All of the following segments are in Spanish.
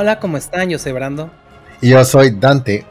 Hola, ¿cómo están? Yo soy Brando. Y yo soy Dante.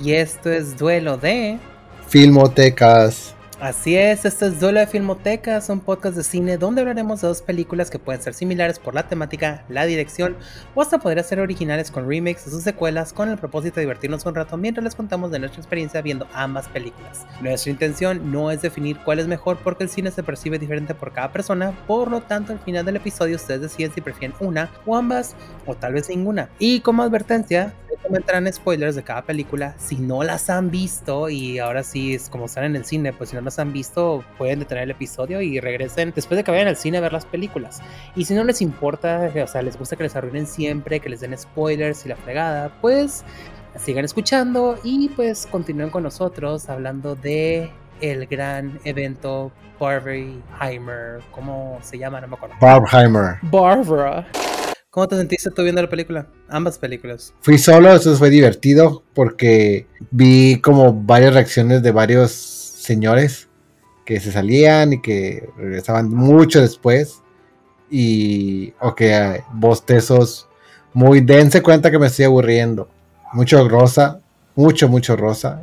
Y esto es Duelo de Filmotecas. Así es, este es Duelo de Filmotecas, un podcast de cine donde hablaremos de dos películas que pueden ser similares por la temática, la dirección o hasta podrían ser originales con remakes de sus secuelas con el propósito de divertirnos un rato mientras les contamos de nuestra experiencia viendo ambas películas. Nuestra intención no es definir cuál es mejor porque el cine se percibe diferente por cada persona, por lo tanto al final del episodio ustedes deciden si prefieren una o ambas o tal vez ninguna. Y como advertencia, comentarán spoilers de cada película si no las han visto y ahora sí es como están en el cine, pues si no las han visto pueden detener el episodio y regresen después de que vayan al cine a ver las películas. Y si no les importa, o sea, les gusta que les arruinen siempre, que les den spoilers y la fregada, pues sigan escuchando y pues continúen con nosotros hablando de el gran evento Barbieheimer, ¿cómo se llama? No me acuerdo. Barbieheimer. Barbara. ¿Cómo te sentiste tú viendo la película? Ambas películas. Fui solo, eso fue divertido porque vi como varias reacciones de varios señores que se salían y que regresaban mucho después. Y, o que bostezos muy dense cuenta que me estoy aburriendo. Mucho rosa, mucho, mucho rosa.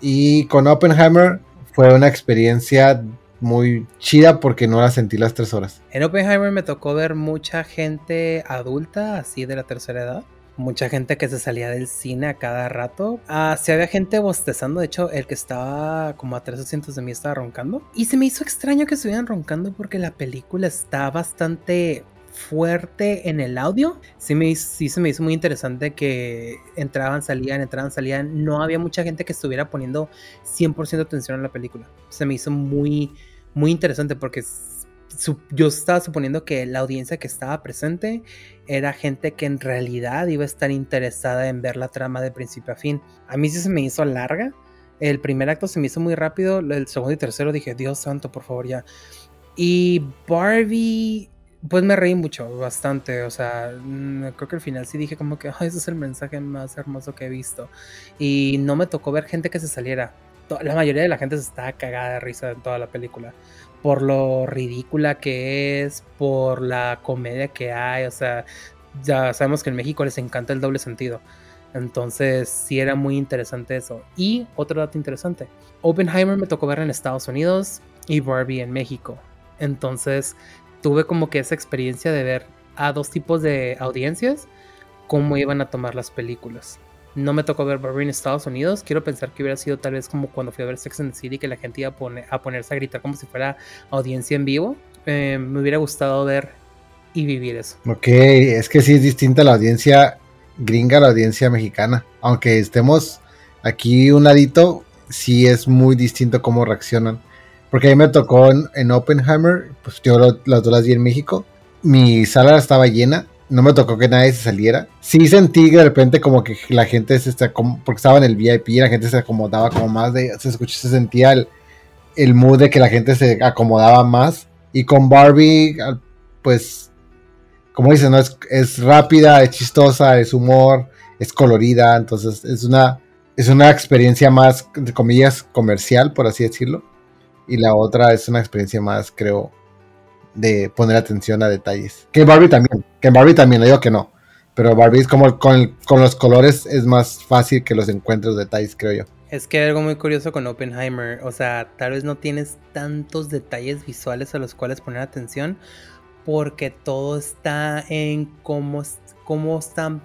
Y con Oppenheimer fue una experiencia muy chida porque no la sentí las tres horas. En Oppenheimer me tocó ver mucha gente adulta, así de la tercera edad. Mucha gente que se salía del cine a cada rato. Ah, sí había gente bostezando. De hecho, el que estaba como a tres asientos de mí estaba roncando. Y se me hizo extraño que estuvieran roncando porque la película está bastante fuerte en el audio. Sí, me, sí se me hizo muy interesante que entraban, salían, entraban, salían. No había mucha gente que estuviera poniendo 100% atención a la película. Se me hizo muy muy interesante porque yo estaba suponiendo que la audiencia que estaba presente era gente que en realidad iba a estar interesada en ver la trama de principio a fin. A mí sí se me hizo larga. El primer acto se me hizo muy rápido. El segundo y tercero dije, Dios santo, por favor, ya. Y Barbie, pues me reí mucho, bastante. O sea, mm, creo que al final sí dije como que, ese es el mensaje más hermoso que he visto. Y no me tocó ver gente que se saliera la mayoría de la gente se está cagada de risa en toda la película. Por lo ridícula que es, por la comedia que hay. O sea, ya sabemos que en México les encanta el doble sentido. Entonces, sí era muy interesante eso. Y otro dato interesante: Oppenheimer me tocó ver en Estados Unidos y Barbie en México. Entonces, tuve como que esa experiencia de ver a dos tipos de audiencias cómo iban a tomar las películas. No me tocó ver Barbie en Estados Unidos. Quiero pensar que hubiera sido tal vez como cuando fui a ver Sex and the City, que la gente iba a, a ponerse a gritar como si fuera audiencia en vivo. Eh, me hubiera gustado ver y vivir eso. Ok, es que sí es distinta la audiencia gringa a la audiencia mexicana. Aunque estemos aquí un ladito, sí es muy distinto cómo reaccionan. Porque a mí me tocó en, Oppenheimer, pues yo las dos las vi en México. Mi sala estaba llena no me tocó que nadie se saliera. Sí sentí de repente como que la gente se está porque estaba en el VIP la gente se acomodaba como más de, se escucha, se sentía el, el mood de que la gente se acomodaba más. Y con Barbie, pues, como dicen, ¿no? es, es rápida, es chistosa, es humor, es colorida, entonces es una, es una experiencia más, de comillas, comercial, por así decirlo. Y la otra es una experiencia más, creo, de poner atención a detalles. Que Barbie también, que Barbie también, le digo que no. Pero Barbie es como con, los colores es más fácil que los encuentres detalles, creo yo. Es que hay algo muy curioso con Oppenheimer, o sea, tal vez no tienes tantos detalles visuales a los cuales poner atención, porque todo está en cómo, cómo están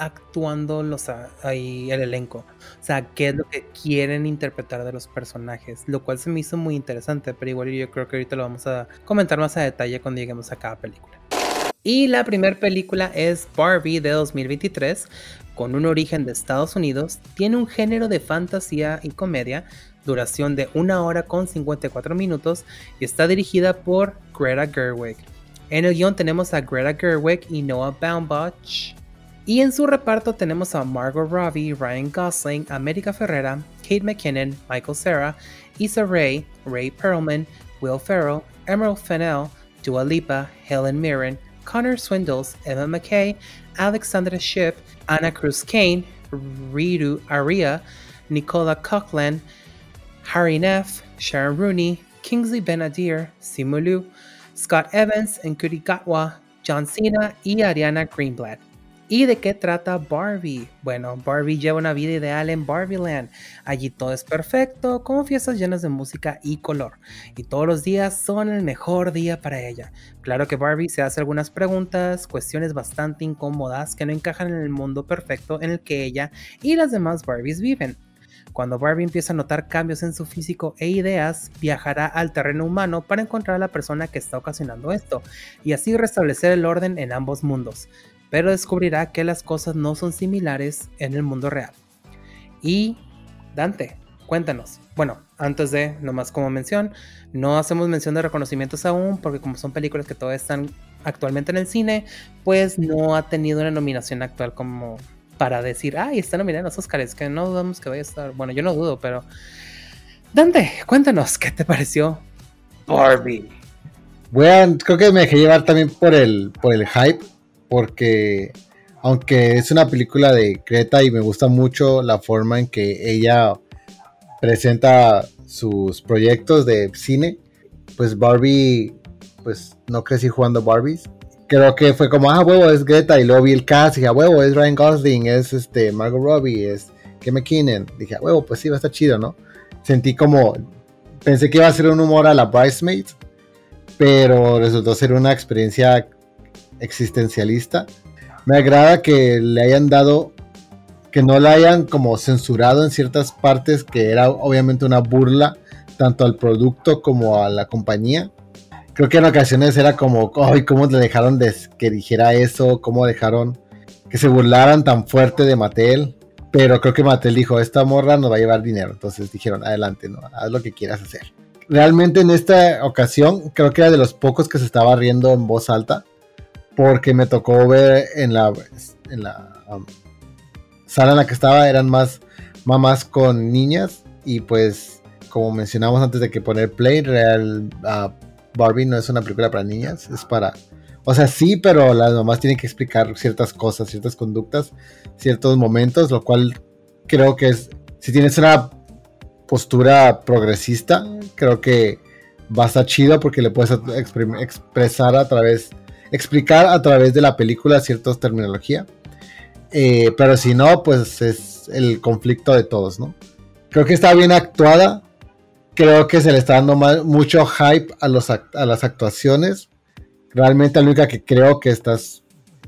actuando los, ahí el elenco. O sea, qué es lo que quieren interpretar de los personajes, lo cual se me hizo muy interesante, pero igual yo creo que ahorita lo vamos a comentar más a detalle cuando lleguemos a cada película. Y la primera película es Barbie de 2023, con un origen de Estados Unidos, tiene un género de fantasía y comedia, duración de una hora con 54 minutos y está dirigida por Greta Gerwig. En el guion tenemos a Greta Gerwig y Noah Baumbach, y en su reparto tenemos a Margot Robbie, Ryan Gosling, América Ferrera, Kate McKinnon, Michael Cera, Issa Rae, Ray Perlman, Will Ferrell, Emerald Fennell, Dua Lipa, Helen Mirren, Connor Swindles, Emma McKay, Alexandra Shipp, Anna Cruz Kane, Ritu Aria, Nicola Coughlin, Harry Neff, Sharon Rooney, Kingsley Benadir, Simu Scott Evans, Nkuri Gatwa, John Cena y Ariana Greenblatt. ¿Y de qué trata Barbie? Bueno, Barbie lleva una vida ideal en Barbieland. Allí todo es perfecto, con fiestas llenas de música y color. Y todos los días son el mejor día para ella. Claro que Barbie se hace algunas preguntas, cuestiones bastante incómodas que no encajan en el mundo perfecto en el que ella y las demás Barbies viven. Cuando Barbie empieza a notar cambios en su físico e ideas, viajará al terreno humano para encontrar a la persona que está ocasionando esto, y así restablecer el orden en ambos mundos pero descubrirá que las cosas no son similares en el mundo real. Y Dante, cuéntanos. Bueno, antes de, nomás como mención, no hacemos mención de reconocimientos aún, porque como son películas que todavía están actualmente en el cine, pues no ha tenido una nominación actual como para decir, ay, está nominada en los Oscars, que no dudamos que vaya a estar. Bueno, yo no dudo, pero. Dante, cuéntanos, ¿qué te pareció Barbie? Bueno, creo que me dejé llevar también por el, por el hype porque aunque es una película de Greta y me gusta mucho la forma en que ella presenta sus proyectos de cine, pues Barbie, pues no crecí jugando Barbies. Creo que fue como, ah, huevo, es Greta, y luego vi el cast y dije, huevo, es Ryan Gosling, es este, Margot Robbie, es Kim McKinnon. Dije, huevo, pues sí, va a estar chido, ¿no? Sentí como, pensé que iba a ser un humor a la Bridesmaids, pero resultó ser una experiencia existencialista. Me agrada que le hayan dado, que no la hayan como censurado en ciertas partes, que era obviamente una burla tanto al producto como a la compañía. Creo que en ocasiones era como, ay, ¿cómo le dejaron de que dijera eso? ¿Cómo dejaron que se burlaran tan fuerte de Mattel? Pero creo que Mattel dijo, esta morra nos va a llevar dinero. Entonces dijeron, adelante, ¿no? Haz lo que quieras hacer. Realmente en esta ocasión creo que era de los pocos que se estaba riendo en voz alta porque me tocó ver en la, en la um, sala en la que estaba eran más mamás con niñas y pues como mencionamos antes de que poner play, real uh, Barbie no es una película para niñas, es para... O sea, sí, pero las mamás tienen que explicar ciertas cosas, ciertas conductas, ciertos momentos, lo cual creo que es, si tienes una postura progresista, creo que va a estar chido porque le puedes expresar a través explicar a través de la película ciertas terminología. Eh, pero si no, pues es el conflicto de todos, ¿no? Creo que está bien actuada. Creo que se le está dando mucho hype a, los, a las actuaciones. Realmente la única que creo que está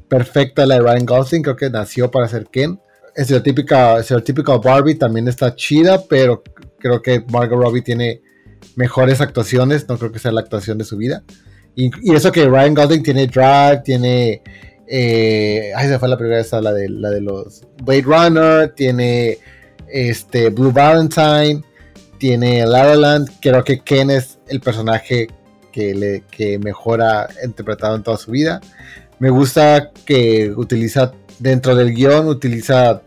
perfecta la de Ryan Gosling. Creo que nació para ser Ken. Estereotípica, estereotípica Barbie también está chida, pero creo que Margot Robbie tiene mejores actuaciones. No creo que sea la actuación de su vida. Y, eso que Ryan Gosling tiene Drive, tiene. Eh, ay, se fue la primera esa, la de, la de los Blade Runner, tiene este, Blue Valentine, tiene La. Creo que Ken es el personaje que, le, que mejor ha interpretado en toda su vida. Me gusta que utiliza dentro del guion, utiliza,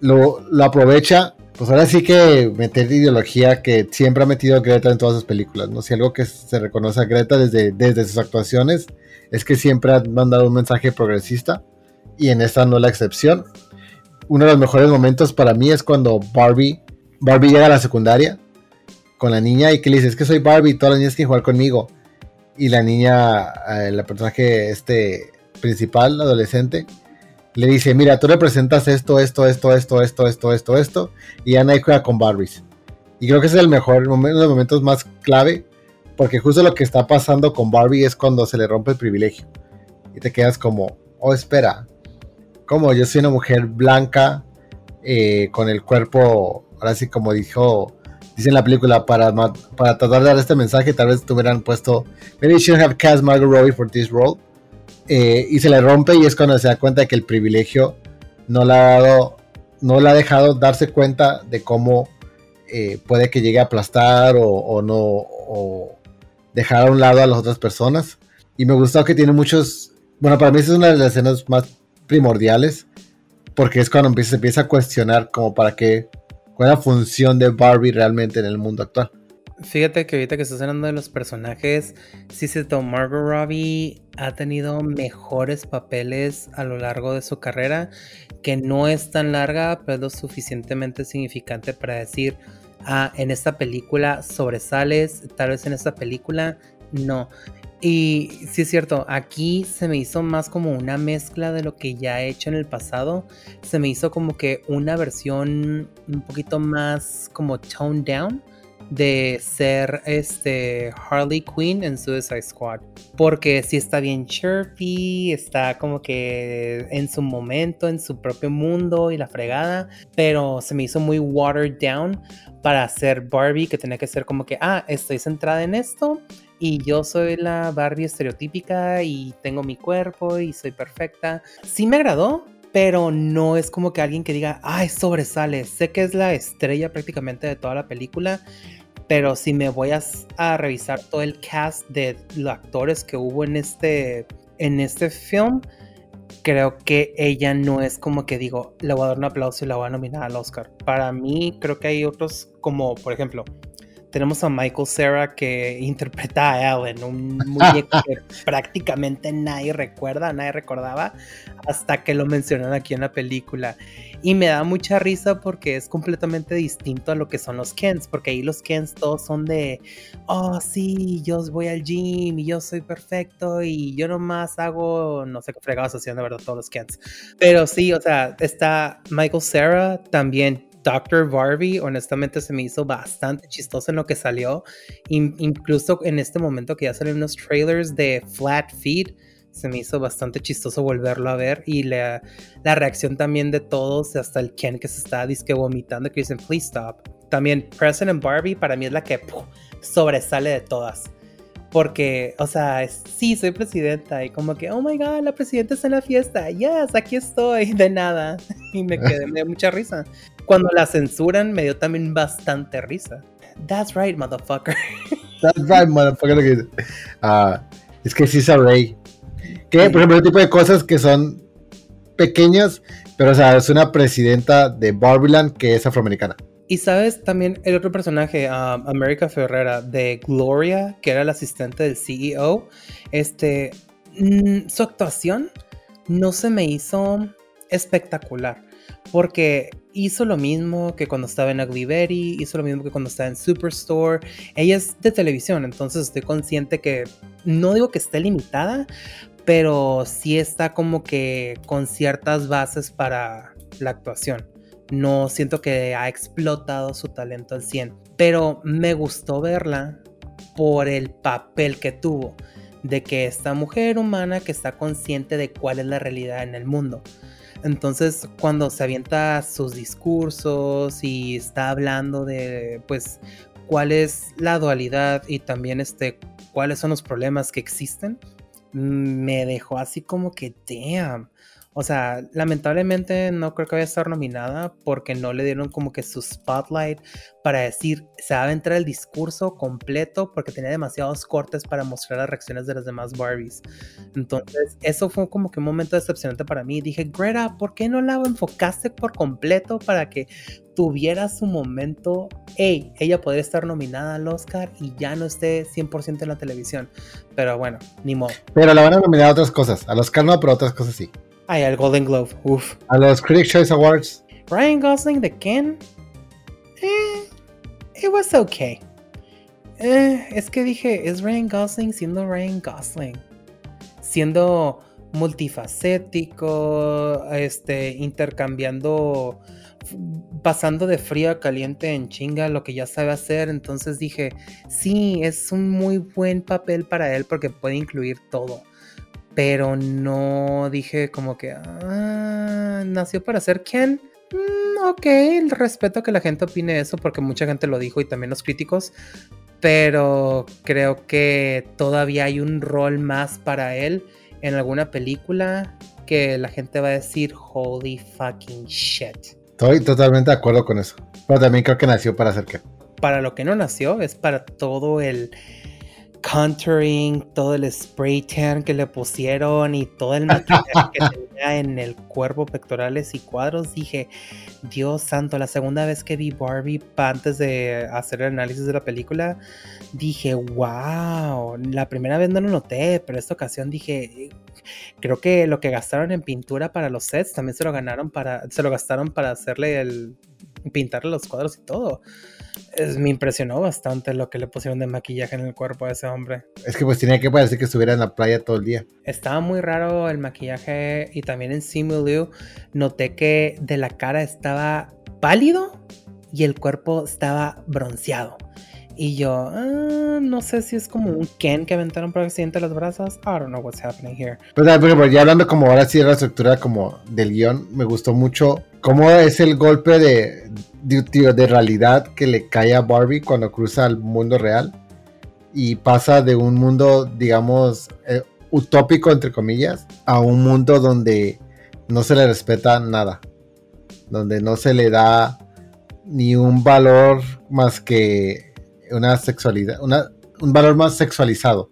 lo, lo aprovecha pues ahora sí que meter ideología que siempre ha metido Greta en todas sus películas, ¿no? Si algo que se reconoce a Greta desde, desde sus actuaciones es que siempre ha mandado un mensaje progresista y en esta no es la excepción. Uno de los mejores momentos para mí es cuando Barbie, Barbie llega a la secundaria con la niña y que le dice, es que soy Barbie, todas las niñas quieren jugar conmigo. Y la niña, eh, la personaje este principal, adolescente, le dice, mira, tú representas esto, esto, esto, esto, esto, esto, esto, esto, y Ana juega con Barbies. Y creo que es el mejor, uno de los momentos más clave, porque justo lo que está pasando con Barbie es cuando se le rompe el privilegio. Y te quedas como, oh, espera, como yo soy una mujer blanca, eh, con el cuerpo, ahora sí como dijo, dice en la película, para, para tratar de dar este mensaje, tal vez te hubieran puesto, maybe you should have cast Margot Robbie for this role eh, y se le rompe y es cuando se da cuenta de que el privilegio no le ha dado, no le ha dejado darse cuenta de cómo eh, puede que llegue a aplastar o, no, dejar a un lado a las otras personas. Y me gustó que tiene muchos, bueno, para mí es una de las escenas más primordiales, porque es cuando se empieza a cuestionar como para qué, cuál es la función de Barbie realmente en el mundo actual. Fíjate que ahorita que estás hablando de los personajes, sí se Margot Robbie ha tenido mejores papeles a lo largo de su carrera, que no es tan larga, pero es lo suficientemente significante para decir, ah, en esta película sobresales, tal vez en esta película no. Y sí es cierto, aquí se me hizo más como una mezcla de lo que ya he hecho en el pasado. Se me hizo como que una versión un poquito más como toned down de ser este Harley Quinn en Suicide Squad. Porque sí está bien chirpy, está como que en su momento, en su propio mundo y la fregada. Pero se me hizo muy watered down para hacer Barbie, que tenía que ser como que, ah, estoy centrada en esto. Y yo soy la Barbie estereotípica y tengo mi cuerpo y soy perfecta. Sí me agradó, pero no es como que alguien que diga, ay, sobresale. Sé que es la estrella prácticamente de toda la película pero si me voy a, revisar todo el cast de los actores que hubo en este, en este film, creo que ella no es como que digo, le voy a dar un aplauso y la voy a nominar al Oscar. Para mí, creo que hay otros como, por ejemplo, tenemos a Michael Cera que interpreta a Ellen, un muñeco que prácticamente nadie recuerda, nadie recordaba hasta que lo mencionan aquí en la película. Y me da mucha risa porque es completamente distinto a lo que son los Kens, porque ahí los Kens todos son de, oh sí, yo voy al gym y yo soy perfecto y yo nomás hago, no sé qué fregados haciendo, de verdad, todos los Kens. Pero sí, o sea, está Michael Cera también Dr. Barbie, honestamente se me hizo bastante chistoso en lo que salió. incluso en este momento que ya salen unos trailers de Flat Feet, se me hizo bastante chistoso volverlo a ver. Y la, reacción también de todos, hasta el Ken que se está disque vomitando, que dicen, please stop. También President Barbie para mí es la que sobresale de todas. Porque, o sea, sí, soy presidenta y como que, oh my god, la presidenta está en la fiesta, yes, aquí estoy, de nada. Y me quedé, me dio mucha risa cuando la censuran me dio también bastante risa. That's right, motherfucker. That's right, motherfucker. Uh, es que sí sabré. Que, por ejemplo, el tipo de cosas que son pequeñas, pero o sea, es una presidenta de Barbiland que es afroamericana. Y sabes también el otro personaje, um, America Ferrera, de Gloria, que era la asistente del CEO, este, mm, su actuación no se me hizo espectacular porque hizo lo mismo que cuando estaba en Ugly hizo lo mismo que cuando estaba en Superstore. Ella es de televisión, entonces estoy consciente que no digo que esté limitada, pero sí está como que con ciertas bases para la actuación. No siento que ha explotado su talento al 100, pero me gustó verla por el papel que tuvo de que esta mujer humana que está consciente de cuál es la realidad en el mundo entonces, cuando se avienta sus discursos y está hablando de, pues, cuál es la dualidad y también este, cuáles son los problemas que existen, me dejó así como que, damn. O sea, lamentablemente no creo que vaya a estar nominada porque no le dieron como que su spotlight para decir, se va a entrar el discurso completo porque tenía demasiados cortes para mostrar las reacciones de las demás Barbies. Entonces, eso fue como que un momento decepcionante para mí. Dije, Greta, ¿por qué no la enfocaste por completo para que tuviera su momento? Hey, ella podría estar nominada al Oscar y ya no esté 100% en la televisión. Pero bueno, ni modo. Pero la van a nominar a otras cosas. Al Oscar no, pero a otras cosas sí. Ay, al Golden Globe, uff. A los Critics' Choice Awards. Ryan Gosling de Ken. Eh, it was okay. Eh, es que dije, es Ryan Gosling siendo Ryan Gosling. Siendo multifacético, este, intercambiando, pasando de frío a caliente en chinga lo que ya sabe hacer. Entonces dije, sí, es un muy buen papel para él porque puede incluir todo pero no dije como que ah, nació para ser Ken. Mm, ok, respeto que la gente opine eso porque mucha gente lo dijo y también los críticos, pero creo que todavía hay un rol más para él en alguna película que la gente va a decir holy fucking shit. Estoy totalmente de acuerdo con eso, pero también creo que nació para ser Ken. Para lo que no nació es para todo el contouring, todo el spray tan que le pusieron y todo el maquillaje que tenía en el cuerpo, pectorales y cuadros, dije, Dios santo, la segunda vez que vi Barbie antes de hacer el análisis de la película, dije, wow, la primera vez no lo noté, pero esta ocasión dije, creo que lo que gastaron en pintura para los sets también se lo ganaron para, se lo gastaron para hacerle el pintarle los cuadros y todo. Es, me impresionó bastante lo que le pusieron de maquillaje en el cuerpo a ese hombre. Es que pues tenía que parecer que estuviera en la playa todo el día. Estaba muy raro el maquillaje y también en Simu noté que de la cara estaba pálido y el cuerpo estaba bronceado. Y yo, ah, no sé si es como un Ken que aventaron por accidente los brazos. I don't know what's happening here. Pues, ya hablando como ahora sí de la estructura como del guion, me gustó mucho cómo es el golpe de, de, de realidad que le cae a Barbie cuando cruza al mundo real y pasa de un mundo, digamos, eh, utópico, entre comillas, a un mundo donde no se le respeta nada, donde no se le da ni un valor más que una sexualidad, un valor más sexualizado.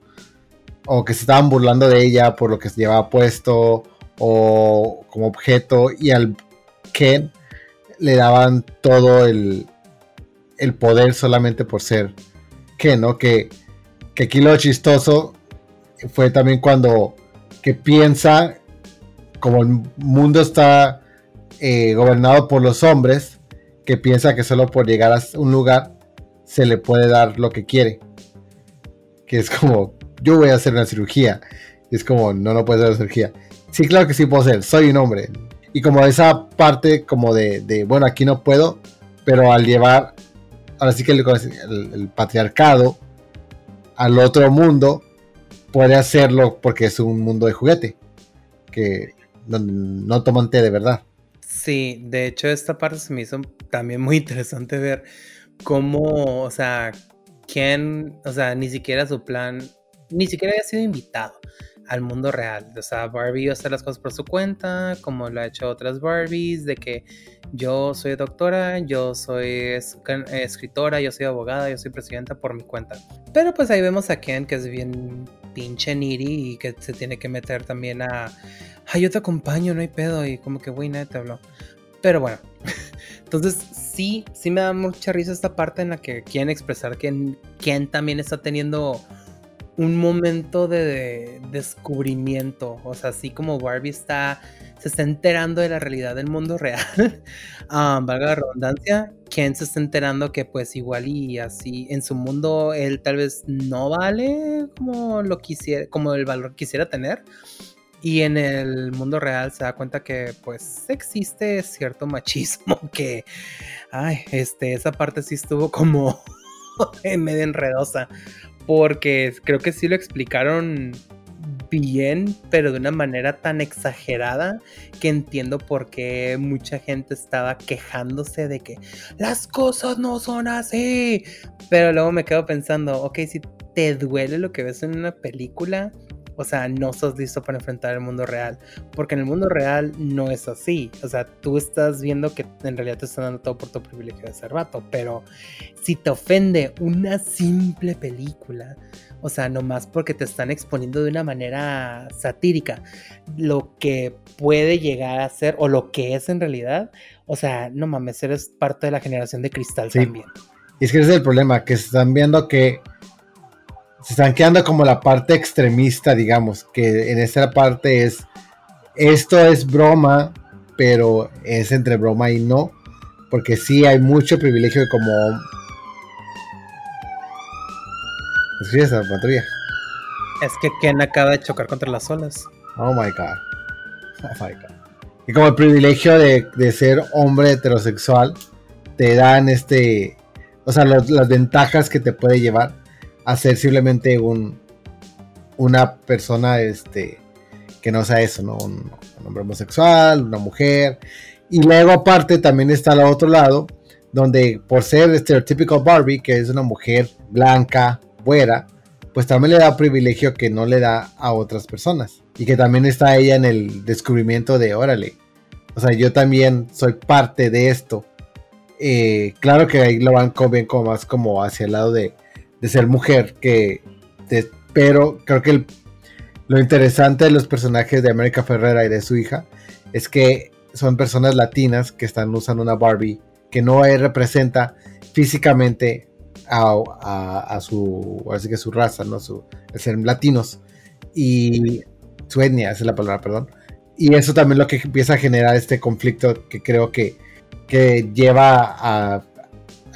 O que se estaban burlando de ella por lo que se llevaba puesto o como objeto. Y al Ken le daban todo el, el poder solamente por ser Ken, ¿no? Que, que aquí lo chistoso fue también cuando que piensa como el mundo está eh, gobernado por los hombres, que piensa que solo por llegar a un lugar se le puede dar lo que quiere. Que es como, yo voy a hacer una cirugía. Y es como, no, no puedes hacer cirugía. Sí, claro que sí puedo hacer, soy un hombre. Y como esa parte como de, bueno, aquí no puedo, pero al llevar, ahora sí que el, patriarcado al otro mundo, puede hacerlo porque es un mundo de juguete, que no toman té de verdad. Sí, de hecho esta parte se me hizo también muy interesante ver cómo, o sea, quién, o sea, ni siquiera su plan, ni siquiera había sido invitado al mundo real. O sea, Barbie hacer las cosas por su cuenta, como lo ha hecho otras Barbies, de que yo soy doctora, yo soy escritora, yo soy abogada, yo soy presidenta por mi cuenta. Pero pues ahí vemos a Ken que es bien pinche niri y que se tiene que meter también a, ay, yo te acompaño, no hay pedo, y como que, güey, nadie te habló. Pero bueno, entonces sí, sí me da mucha risa esta parte en la que quieren expresar que Ken también está teniendo un momento de, descubrimiento. O sea, así como Barbie está, se está enterando de la realidad del mundo real, um, valga la redundancia, Ken se está enterando que pues igual y así en su mundo él tal vez no vale como lo quisiera, como el valor quisiera tener. Y en el mundo real se da cuenta que pues existe cierto machismo que, ay, este, esa parte sí estuvo como medio enredosa. Porque creo que sí lo explicaron bien, pero de una manera tan exagerada que entiendo por qué mucha gente estaba quejándose de que las cosas no son así. Pero luego me quedo pensando, ok, si te duele lo que ves en una película, o sea, no sos listo para enfrentar el mundo real, porque en el mundo real no es así, o sea, tú estás viendo que en realidad te están dando todo por tu privilegio de ser vato, pero si te ofende una simple película, o sea, nomás porque te están exponiendo de una manera satírica lo que puede llegar a ser o lo que es en realidad, o sea, no mames, eres parte de la generación de cristal también. Y es que ese es el problema, que están viendo que se están quedando como la parte extremista, digamos, que en esta parte es, esto es broma, pero es entre broma y no, porque sí hay mucho privilegio de como... ¿Es esa patrulla? Es que Ken acaba de chocar contra las olas. Oh my god. Oh my god. Y como el privilegio de, de ser hombre heterosexual, te dan este... O sea, las ventajas que te puede llevar a ser simplemente un, una persona este, que no sea eso, ¿no? Un, hombre homosexual, una mujer. Y luego aparte también está al otro lado, donde por ser estereotípico Barbie, que es una mujer blanca, buena, pues también le da privilegio que no le da a otras personas. Y que también está ella en el descubrimiento de, órale, o sea, yo también soy parte de esto. Eh, claro que ahí lo van bien como más como hacia el lado de, de ser mujer, que pero creo que lo interesante de los personajes de América Ferrera y de su hija es que son personas latinas que están usando una Barbie que no representa físicamente a, su, así que su raza, ¿no? Su, ser latinos y su etnia, esa es la palabra, perdón. Y eso también lo que empieza a generar este conflicto que creo que que lleva al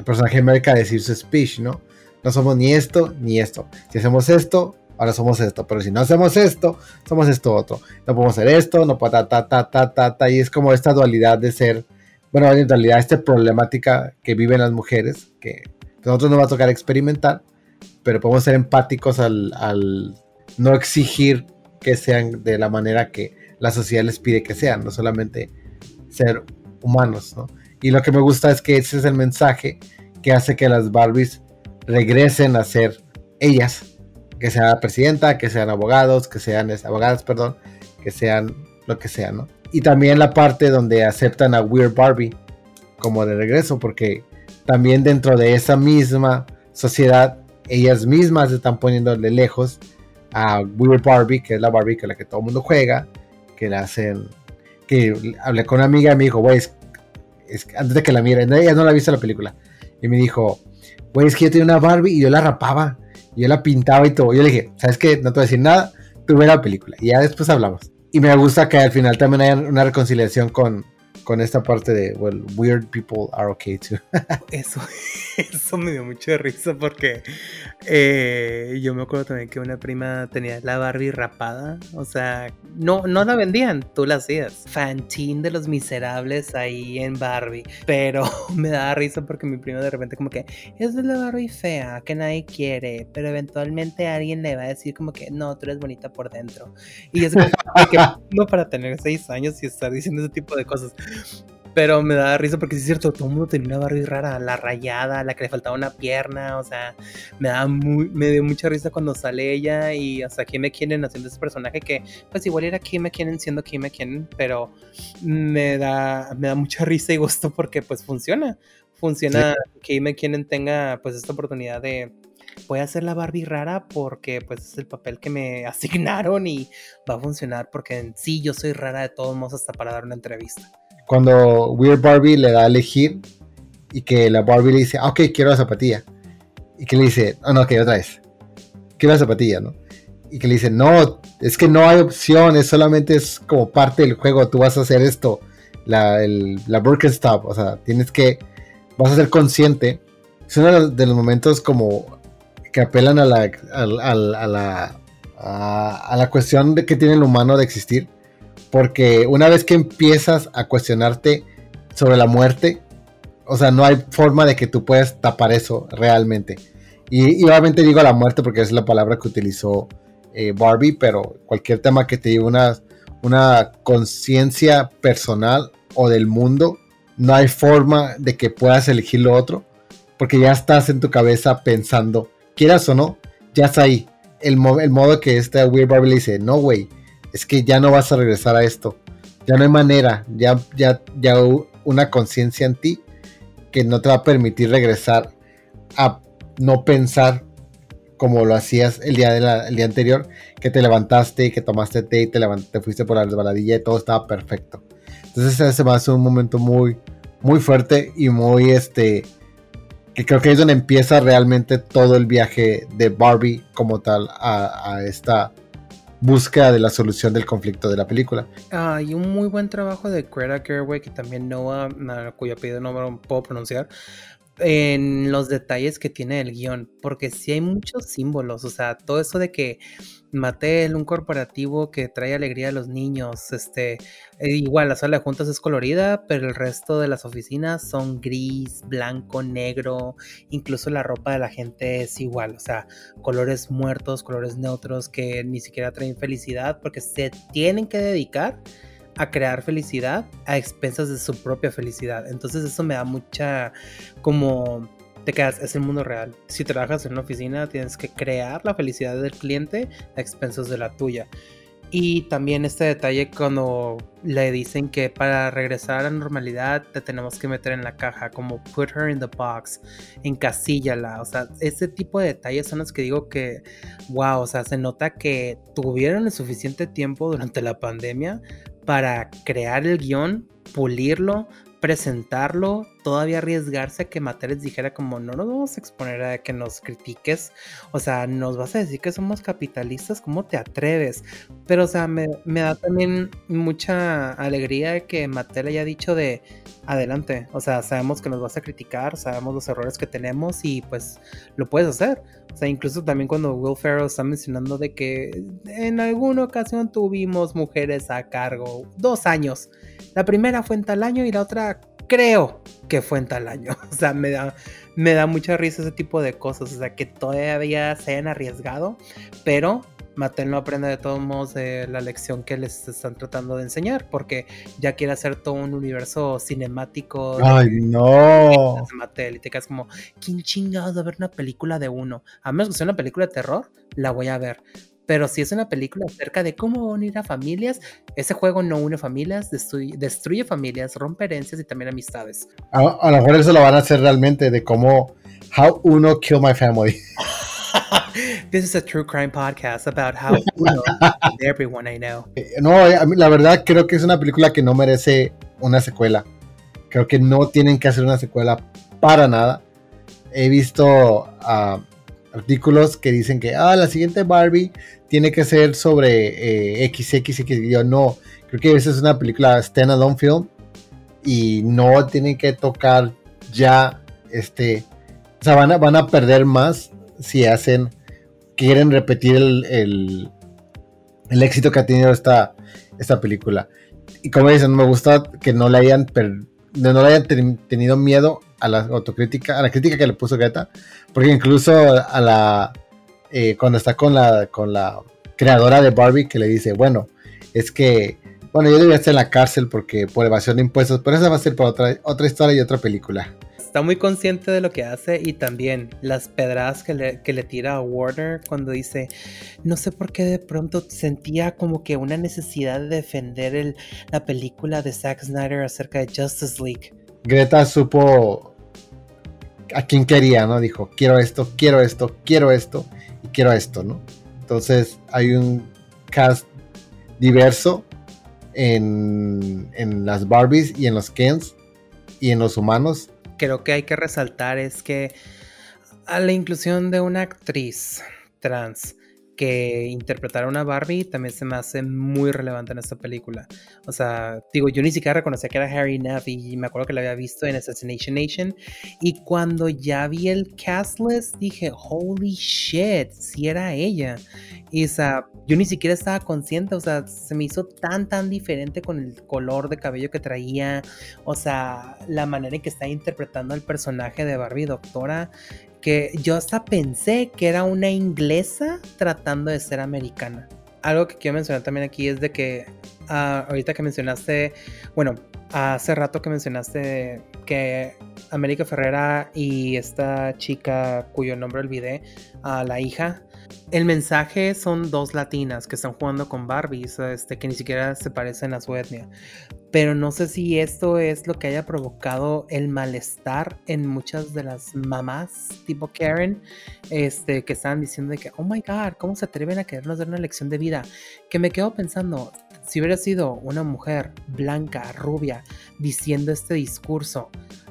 personaje de América a decir su speech, ¿no? No somos ni esto ni esto. Si hacemos esto, ahora somos esto. Pero si no hacemos esto, somos esto otro. No podemos hacer esto, no podemos ta, ta, ta, ta, ta, Y es como esta dualidad de ser, bueno, en realidad esta problemática que viven las mujeres, que nosotros nos va a tocar experimentar, pero podemos ser empáticos al, al no exigir que sean de la manera que la sociedad les pide que sean, no solamente ser humanos, ¿no? Y lo que me gusta es que ese es el mensaje que hace que las Barbies regresen a ser ellas, que sean presidenta, que sean abogados, que sean abogadas, perdón, que sean lo que sea, ¿no? Y también la parte donde aceptan a Weird Barbie como de regreso, porque también dentro de esa misma sociedad, ellas mismas están poniéndole lejos a Weird Barbie, que es la Barbie que la que todo el mundo juega, que la hacen, que hablé con una amiga y me dijo, güey, antes de que la miren, ella no la ha visto la película, y me dijo, güey, es que yo tenía una Barbie y yo la rapaba, y yo la pintaba y todo. Yo le dije, ¿sabes qué? No te voy a decir nada, tú ve la película, y ya después hablamos. Y me gusta que al final también haya una reconciliación con, con esta parte de, well, weird people are okay too. eso, eso me dio mucha risa porque eh, yo me acuerdo también que una prima tenía la Barbie rapada, o sea, no, no la vendían, tú la hacías. Fantín de los miserables ahí en Barbie, pero me daba risa porque mi prima de repente como que, esa es la Barbie fea, que nadie quiere, pero eventualmente alguien le va a decir como que, no, tú eres bonita por dentro. Y es como que, no para tener seis años y estar diciendo ese tipo de cosas. Pero me da risa porque sí es cierto, todo el mundo tenía una Barbie rara, la rayada, la que le faltaba una pierna, o sea, me da muy, me dio mucha risa cuando sale ella y hasta Kim McKinnon haciendo ese personaje que pues igual era Kim McKinnon siendo Kim McKinnon, pero me da, me da mucha risa y gusto porque pues funciona, funciona que Kim McKinnon tenga pues esta oportunidad de voy a hacer la Barbie rara porque pues es el papel que me asignaron y va a funcionar porque en sí yo soy rara de todos modos hasta para dar una entrevista cuando Weird Barbie le da a elegir y que la Barbie le dice, ah, ok, quiero la zapatilla. Y que le dice, oh, no, ok, otra vez. Quiero la zapatilla, ¿no? Y que le dice, no, es que no hay opción, es solamente es como parte del juego, tú vas a hacer esto, la, el, la Birkenstop, o sea, tienes que, vas a ser consciente. Es uno de los, momentos como que apelan a la, a, la, a la cuestión de que tiene el humano de existir porque una vez que empiezas a cuestionarte sobre la muerte, o sea, no hay forma de que tú puedas tapar eso realmente. Y, obviamente digo la muerte porque es la palabra que utilizó eh, Barbie, pero cualquier tema que te lleve una, conciencia personal o del mundo, no hay forma de que puedas elegir lo otro, porque ya estás en tu cabeza pensando, quieras o no, ya está ahí. El, el modo que esta Weird Barbie le dice, no, güey, es que ya no vas a regresar a esto. Ya no hay manera, ya, ya, ya una conciencia en ti que no te va a permitir regresar a no pensar como lo hacías el día, día anterior, que te levantaste y que tomaste té y te, te fuiste por la resbaladilla y todo estaba perfecto. Entonces ese va a ser un momento muy, muy fuerte y muy, este, que creo que es donde empieza realmente todo el viaje de Barbie como tal a esta búsqueda de la solución del conflicto de la película. Ah, y un muy buen trabajo de Greta Gerwig, que también no, cuyo apellido no puedo pronunciar, en los detalles que tiene el guion, porque sí hay muchos símbolos, o sea, todo eso de que Mattel, un corporativo que trae alegría a los niños, este, eh, igual la sala de juntas es colorida, pero el resto de las oficinas son gris, blanco, negro, incluso la ropa de la gente es igual, o sea, colores muertos, colores neutros que ni siquiera traen felicidad porque se tienen que dedicar a crear felicidad a expensas de su propia felicidad. Entonces eso me da mucha como te quedas, es el mundo real. Si trabajas en una oficina tienes que crear la felicidad del cliente a expensas de la tuya. Y también este detalle cuando le dicen que para regresar a la normalidad te tenemos que meter en la caja, como put her in the box, encasíllala. O sea, ese tipo de detalles son los que digo que, wow, o sea, se nota que tuvieron el suficiente tiempo durante la pandemia para crear el guion, pulirlo, presentarlo, todavía arriesgarse a que Mateles dijera como no nos vamos a exponer a que nos critiques, o sea, nos vas a decir que somos capitalistas, ¿cómo te atreves? Pero, o sea, me, da también mucha alegría que Mattel haya dicho de adelante, o sea, sabemos que nos vas a criticar, sabemos los errores que tenemos y pues lo puedes hacer. O sea, incluso también cuando Will Ferrell está mencionando de que en alguna ocasión tuvimos mujeres a cargo, dos años. La primera fue en tal año y la otra creo que fue en tal año. O sea, me da, me da mucha risa ese tipo de cosas. O sea, que todavía se hayan arriesgado, pero Mattel no aprende de todos modos de la lección que les están tratando de enseñar, porque ya quiere hacer todo un universo cinemático. ¡Ay, no! Mattel, y te quedas como, ¿quién chingados va a ver una película de uno? A menos que sea una película de terror, la voy a ver. Pero si es una película acerca de cómo unir a familias, ese juego no une familias, destruye, familias, rompe herencias y también amistades. A, a, lo mejor eso lo van a hacer realmente de cómo How Uno Kill My Family. This is a true crime podcast about how Uno everyone I know. Eh, no, la verdad creo que es una película que no merece una secuela. Creo que no tienen que hacer una secuela para nada. He visto uh, artículos que dicen que ah, la siguiente Barbie tiene que ser sobre eh, XX y yo no, creo que esa es una película stand-alone film y no tienen que tocar ya este, o sea, van a, van a perder más si hacen, quieren repetir el, el, éxito que ha tenido esta, esta película. Y como dicen, me gusta que no le hayan, no le hayan tenido miedo a la autocrítica, a la crítica que le puso Greta, porque incluso a la eh, cuando está con la con la creadora de Barbie que le dice, bueno, es que bueno, yo debería estar en la cárcel porque por evasión de impuestos, pero esa va a ser para otra otra historia y otra película. Está muy consciente de lo que hace y también las pedradas que le, que le tira a Warner cuando dice, no sé por qué de pronto sentía como que una necesidad de defender el, la película de Zack Snyder acerca de Justice League. Greta supo a quién quería, ¿no? Dijo, quiero esto, quiero esto, quiero esto quiero esto, ¿no? Entonces hay un cast diverso en, en las Barbies y en los Kens y en los humanos. Creo que hay que resaltar es que a la inclusión de una actriz trans que interpretar a Barbie también se me hace muy relevante en esta película. O sea, digo, yo ni siquiera reconocía que era Harry Neff y me acuerdo que la había visto en Assassination Nation. Y cuando ya vi el cast list, dije, holy shit, si era ella. Y o sea, yo ni siquiera estaba consciente, o sea, se me hizo tan, tan diferente con el color de cabello que traía, o sea, la manera en que está interpretando el personaje de Barbie Doctora que yo hasta pensé que era una inglesa tratando de ser americana. Algo que quiero mencionar también aquí es de que ah, ahorita que mencionaste, bueno, hace rato que mencionaste que América Ferrera y esta chica cuyo nombre olvidé, a la hija, el mensaje son dos latinas que están jugando con Barbies, este, que ni siquiera se parecen a su etnia. Pero no sé si esto es lo que haya provocado el malestar en muchas de las mamás tipo Karen, este, que estaban diciendo de que, oh my god, ¿cómo se atreven a querernos dar una lección de vida? Que me quedo pensando, si hubiera sido una mujer blanca, rubia, diciendo este discurso,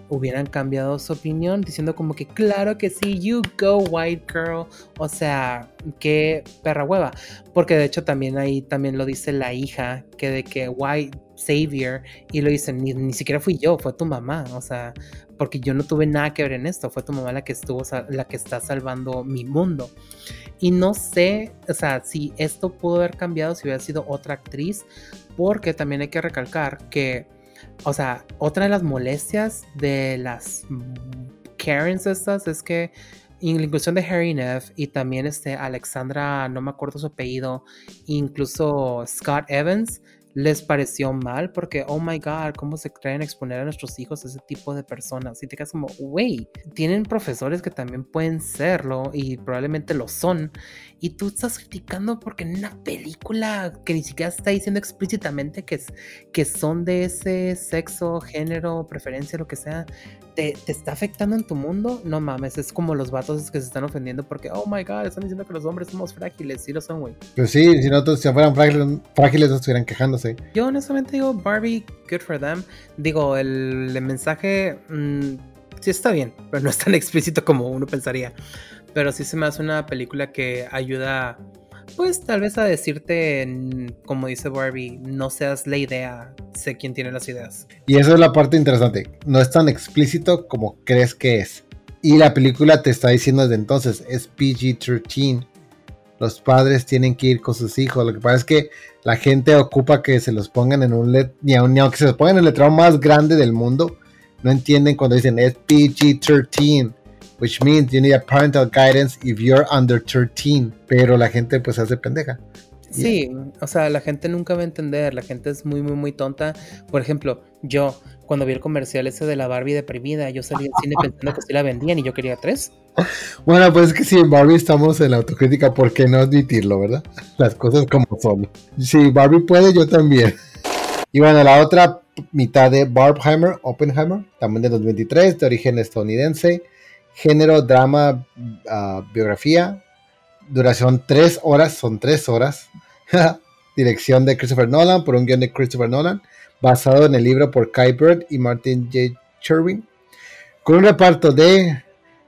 hubieran cambiado su opinión diciendo como que claro que sí, you go white girl, o sea, qué perra hueva, porque de hecho también ahí también lo dice la hija, que de que white savior, y lo dicen, ni, ni siquiera fui yo, fue tu mamá, o sea, porque yo no tuve nada que ver en esto, fue tu mamá la que estuvo, la que está salvando mi mundo. Y no sé, o sea, si esto pudo haber cambiado si hubiera sido otra actriz, porque también hay que recalcar que o sea, otra de las molestias de las Karens estas es que inclusión de Harry Neff y también este Alexandra, no me acuerdo su apellido, incluso Scott Evans, les pareció mal porque, oh my god, ¿cómo se creen exponer a nuestros hijos a ese tipo de personas? Y te quedas como, wey, tienen profesores que también pueden serlo y probablemente lo son. Y tú estás criticando porque en una película que ni siquiera está diciendo explícitamente que, que son de ese sexo, género, preferencia, lo que sea, te, está afectando en tu mundo, no mames, es como los vatos que se están ofendiendo porque, oh my god, están diciendo que los hombres somos frágiles, sí lo son, güey. Pues sí, si nosotros si fueran frágiles, frágiles no estuvieran quejándose. Yo honestamente digo, Barbie, good for them. Digo, el, mensaje mm, sí está bien, pero no es tan explícito como uno pensaría. Pero sí se me hace una película que ayuda pues tal vez a decirte, como dice Barbie, no seas la idea, sé quién tiene las ideas. Y eso es la parte interesante, no es tan explícito como crees que es. Y la película te está diciendo desde entonces, es PG-13. Los padres tienen que ir con sus hijos. Lo que pasa es que la gente ocupa que se los pongan en un let ni, aunque se los pongan en el letrero más grande del mundo, no entienden cuando dicen es PG-13 which means you need a parental guidance if you're under 13, pero la gente pues hace pendeja. Sí, o sea, la gente nunca va a entender, la gente es muy, muy, muy tonta. Por ejemplo, yo, cuando vi el comercial ese de la Barbie deprimida, yo salí del cine pensando que sí la vendían y yo quería tres. Bueno, pues es que si en Barbie estamos en la autocrítica, ¿por qué no admitirlo, verdad? Las cosas como son. Si Barbie puede, yo también. Y bueno, la otra mitad de Barbheimer, Oppenheimer, también de 2023, de origen estadounidense género, drama, ah, biografía. Duración tres horas, son tres horas. Dirección de Christopher Nolan, por un guion de Christopher Nolan, basado en el libro por Kai Bird y Martin J. Sherwin. Con un reparto de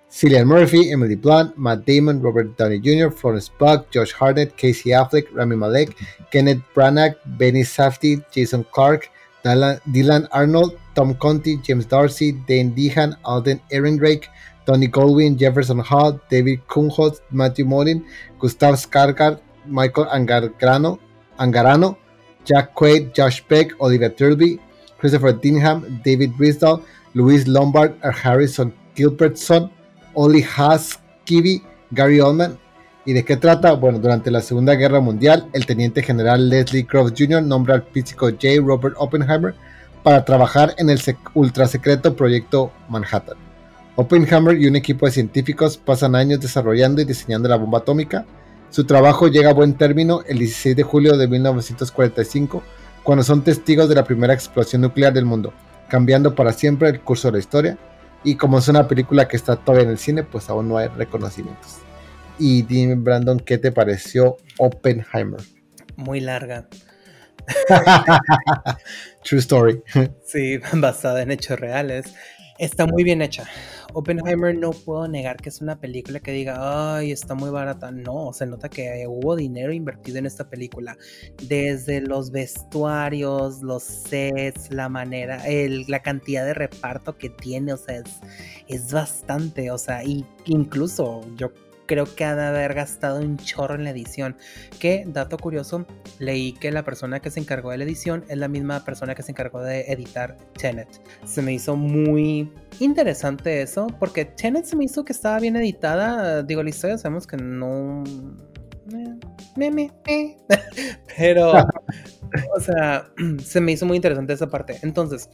Cillian Murphy, Emily Blunt, Matt Damon, Robert Downey Jr., Florence Pugh, Josh Hartnett, Casey Affleck, Rami Malek, Kenneth Branagh, Benny Safdie, Jason Clark, Dylan Arnold, Tom Conti, James Darcy, Dane Dehan, Alden Ehrenreich, Tony Goldwyn, Jefferson Hall, David Kumholz, Matthew Morin, Gustav Skargard, Michael Angarano, Angarano, Jack Quaid, Josh Beck, Olivia Turby, Christopher Dinham, David Brisdall, Luis Lombard, Harrison Gilbertson, Oli Haas, Gary Oldman. ¿Y de qué trata? Bueno, durante la Segunda Guerra Mundial, el teniente general Leslie Groves Jr. nombra al físico J. Robert Oppenheimer para trabajar en el ultra secreto proyecto Manhattan. Oppenheimer y un equipo de científicos pasan años desarrollando y diseñando la bomba atómica. Su trabajo llega a buen término el 16 de julio de 1945, cuando son testigos de la primera explosión nuclear del mundo, cambiando para siempre el curso de la historia. Y como es una película que está todavía en el cine, pues aún no hay reconocimientos. Y dime, Brandon, ¿qué te pareció Oppenheimer? Muy larga. True story. Sí, basada en hechos reales. Está muy bien hecha. Oppenheimer no puedo negar que es una película que diga, ay, está muy barata. No, se nota que hubo dinero invertido en esta película. Desde los vestuarios, los sets, la manera, la cantidad de reparto que tiene, o sea, es, es bastante. O sea, y incluso yo creo que ha de haber gastado un chorro en la edición. Que, dato curioso, leí que la persona que se encargó de la edición es la misma persona que se encargó de editar Tenet. Se me hizo muy interesante eso, porque Tenet se me hizo que estaba bien editada. Digo, la historia sabemos que no... Eh. Pero, o sea, se me hizo muy interesante esa parte. Entonces,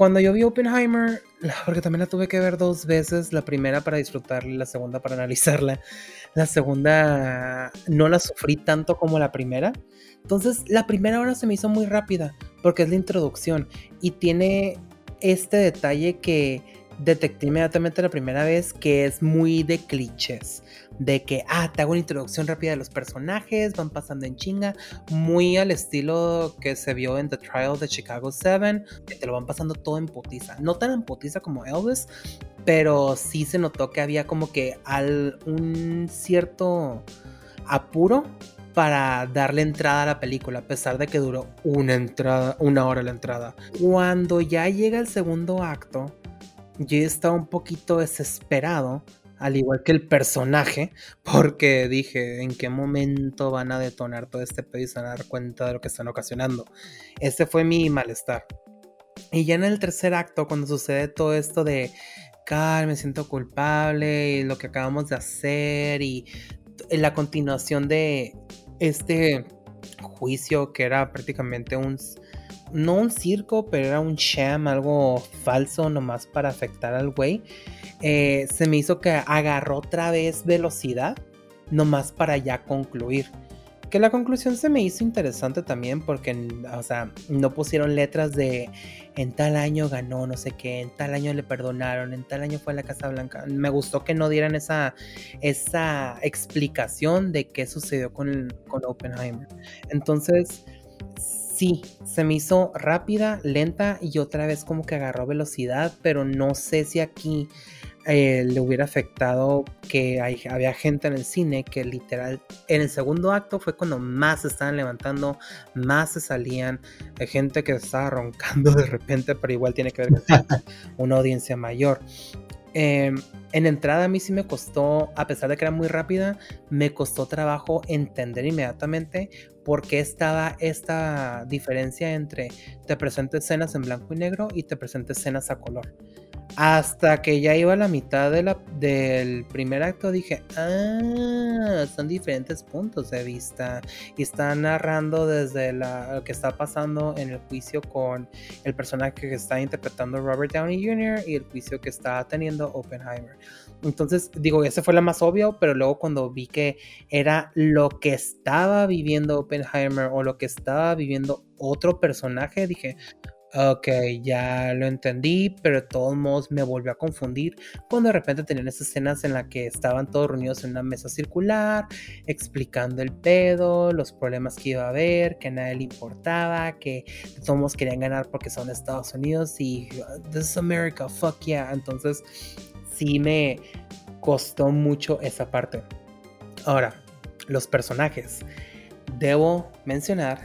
cuando yo vi Oppenheimer, porque también la tuve que ver dos veces, la primera para disfrutarla y la segunda para analizarla. La segunda no la sufrí tanto como la primera. Entonces, la primera hora se me hizo muy rápida, porque es la introducción y tiene este detalle que detecté inmediatamente la primera vez, que es muy de clichés de que, ah, te hago una introducción rápida de los personajes, van pasando en chinga, muy al estilo que se vio en The Trial de Chicago 7, que te lo van pasando todo en putiza. No tan en putiza como Elvis, pero sí se notó que había como que al, un cierto apuro para darle entrada a la película, a pesar de que duró una entrada, una hora la entrada. Cuando ya llega el segundo acto, yo estaba un poquito desesperado al igual que el personaje, porque dije, ¿en qué momento van a detonar todo este pedo y se van a dar cuenta de lo que están ocasionando? Ese fue mi malestar. Y ya en el tercer acto, cuando sucede todo esto de, Cal, me siento culpable, y lo que acabamos de hacer, y la continuación de este juicio que era prácticamente un no un circo, pero era un sham, algo falso nomás para afectar al güey. Eh, se me hizo que agarró otra vez velocidad, nomás para ya concluir. Que la conclusión se me hizo interesante también porque, o sea, no pusieron letras de en tal año ganó no sé qué, en tal año le perdonaron, en tal año fue a la Casa Blanca. Me gustó que no dieran esa, esa explicación de qué sucedió con, con Oppenheimer. Entonces, sí, se me hizo rápida, lenta y otra vez como que agarró velocidad, pero no sé si aquí eh, le hubiera afectado que hay, había gente en el cine que literal en el segundo acto fue cuando más se estaban levantando, más se salían, hay gente que estaba roncando de repente, pero igual tiene que ver con una audiencia mayor. Em, en entrada a mí sí me costó, a pesar de que era muy rápida, me costó trabajo entender inmediatamente por qué estaba esta diferencia entre te presento escenas en blanco y negro y te presento escenas a color. Hasta que ya iba a la mitad de la, del primer acto dije, ah, son diferentes puntos de vista. Y está narrando desde lo que está pasando en el juicio con el personaje que está interpretando Robert Downey Jr. y el juicio que está teniendo Oppenheimer. Entonces, digo, ese fue la más obvio, pero luego cuando vi que era lo que estaba viviendo Oppenheimer o lo que estaba viviendo otro personaje, dije, Ok, ya lo entendí, pero de todos modos me volvió a confundir cuando de repente tenían esas escenas en las que estaban todos reunidos en una mesa circular, explicando el pedo, los problemas que iba a haber, que a nadie le importaba, que todos querían ganar porque son Estados Unidos y this is America, fuck yeah. Entonces, sí me costó mucho esa parte. Ahora, los personajes. Debo mencionar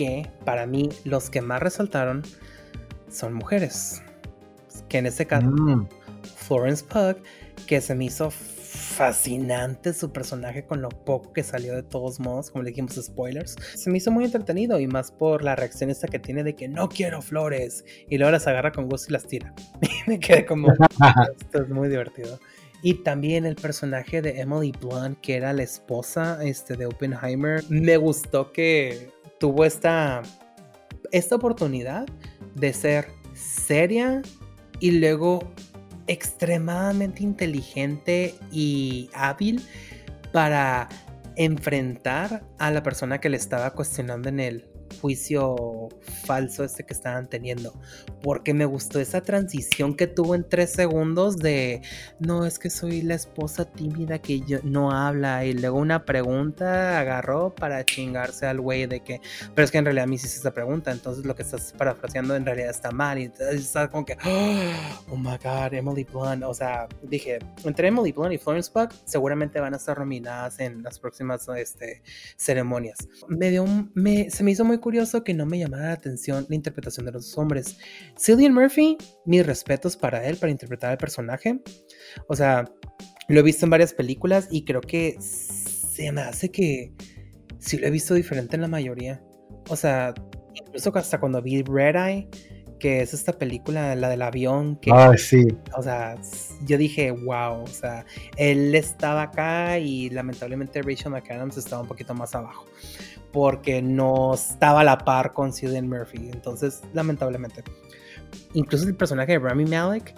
que para mí los que más resaltaron son mujeres. Que en este caso, mm. Florence Pugh, que se me hizo fascinante su personaje con lo poco que salió de todos modos, como le dijimos spoilers. Se me hizo muy entretenido y más por la reacción esta que tiene de que no quiero flores y luego las agarra con gusto y las tira. Y me quedé como, esto es muy divertido. Y también el personaje de Emily Blunt, que era la esposa este, de Oppenheimer, me gustó que tuvo esta, esta oportunidad de ser seria y luego extremadamente inteligente y hábil para enfrentar a la persona que le estaba cuestionando en él juicio falso este que estaban teniendo. Porque me gustó esa transición que tuvo en tres segundos de, no, es que soy la esposa tímida que yo, no habla. Y luego una pregunta agarró para chingarse al güey de que, pero es que en realidad a mí sí esa pregunta. Entonces lo que estás parafraseando en realidad está mal. Y estás como que, oh my god, Emily Blunt. O sea, dije, entre Emily Blunt y Florence Pugh seguramente van a estar nominadas en las próximas este, ceremonias. Me dio, me, se me hizo muy curioso que no me llamara la atención la interpretación de los hombres. Cillian Murphy, mis respetos para él, para interpretar al personaje. O sea, lo he visto en varias películas y creo que se me hace que sí lo he visto diferente en la mayoría. O sea, incluso hasta cuando vi Red Eye, que es esta película, la del avión. Que, ah, sí. O sea, yo dije, wow, o sea, él estaba acá y lamentablemente Rachel McAdams estaba un poquito más abajo porque no estaba a la par con Cillian Murphy. Entonces, lamentablemente. Incluso el personaje de Rami Malek,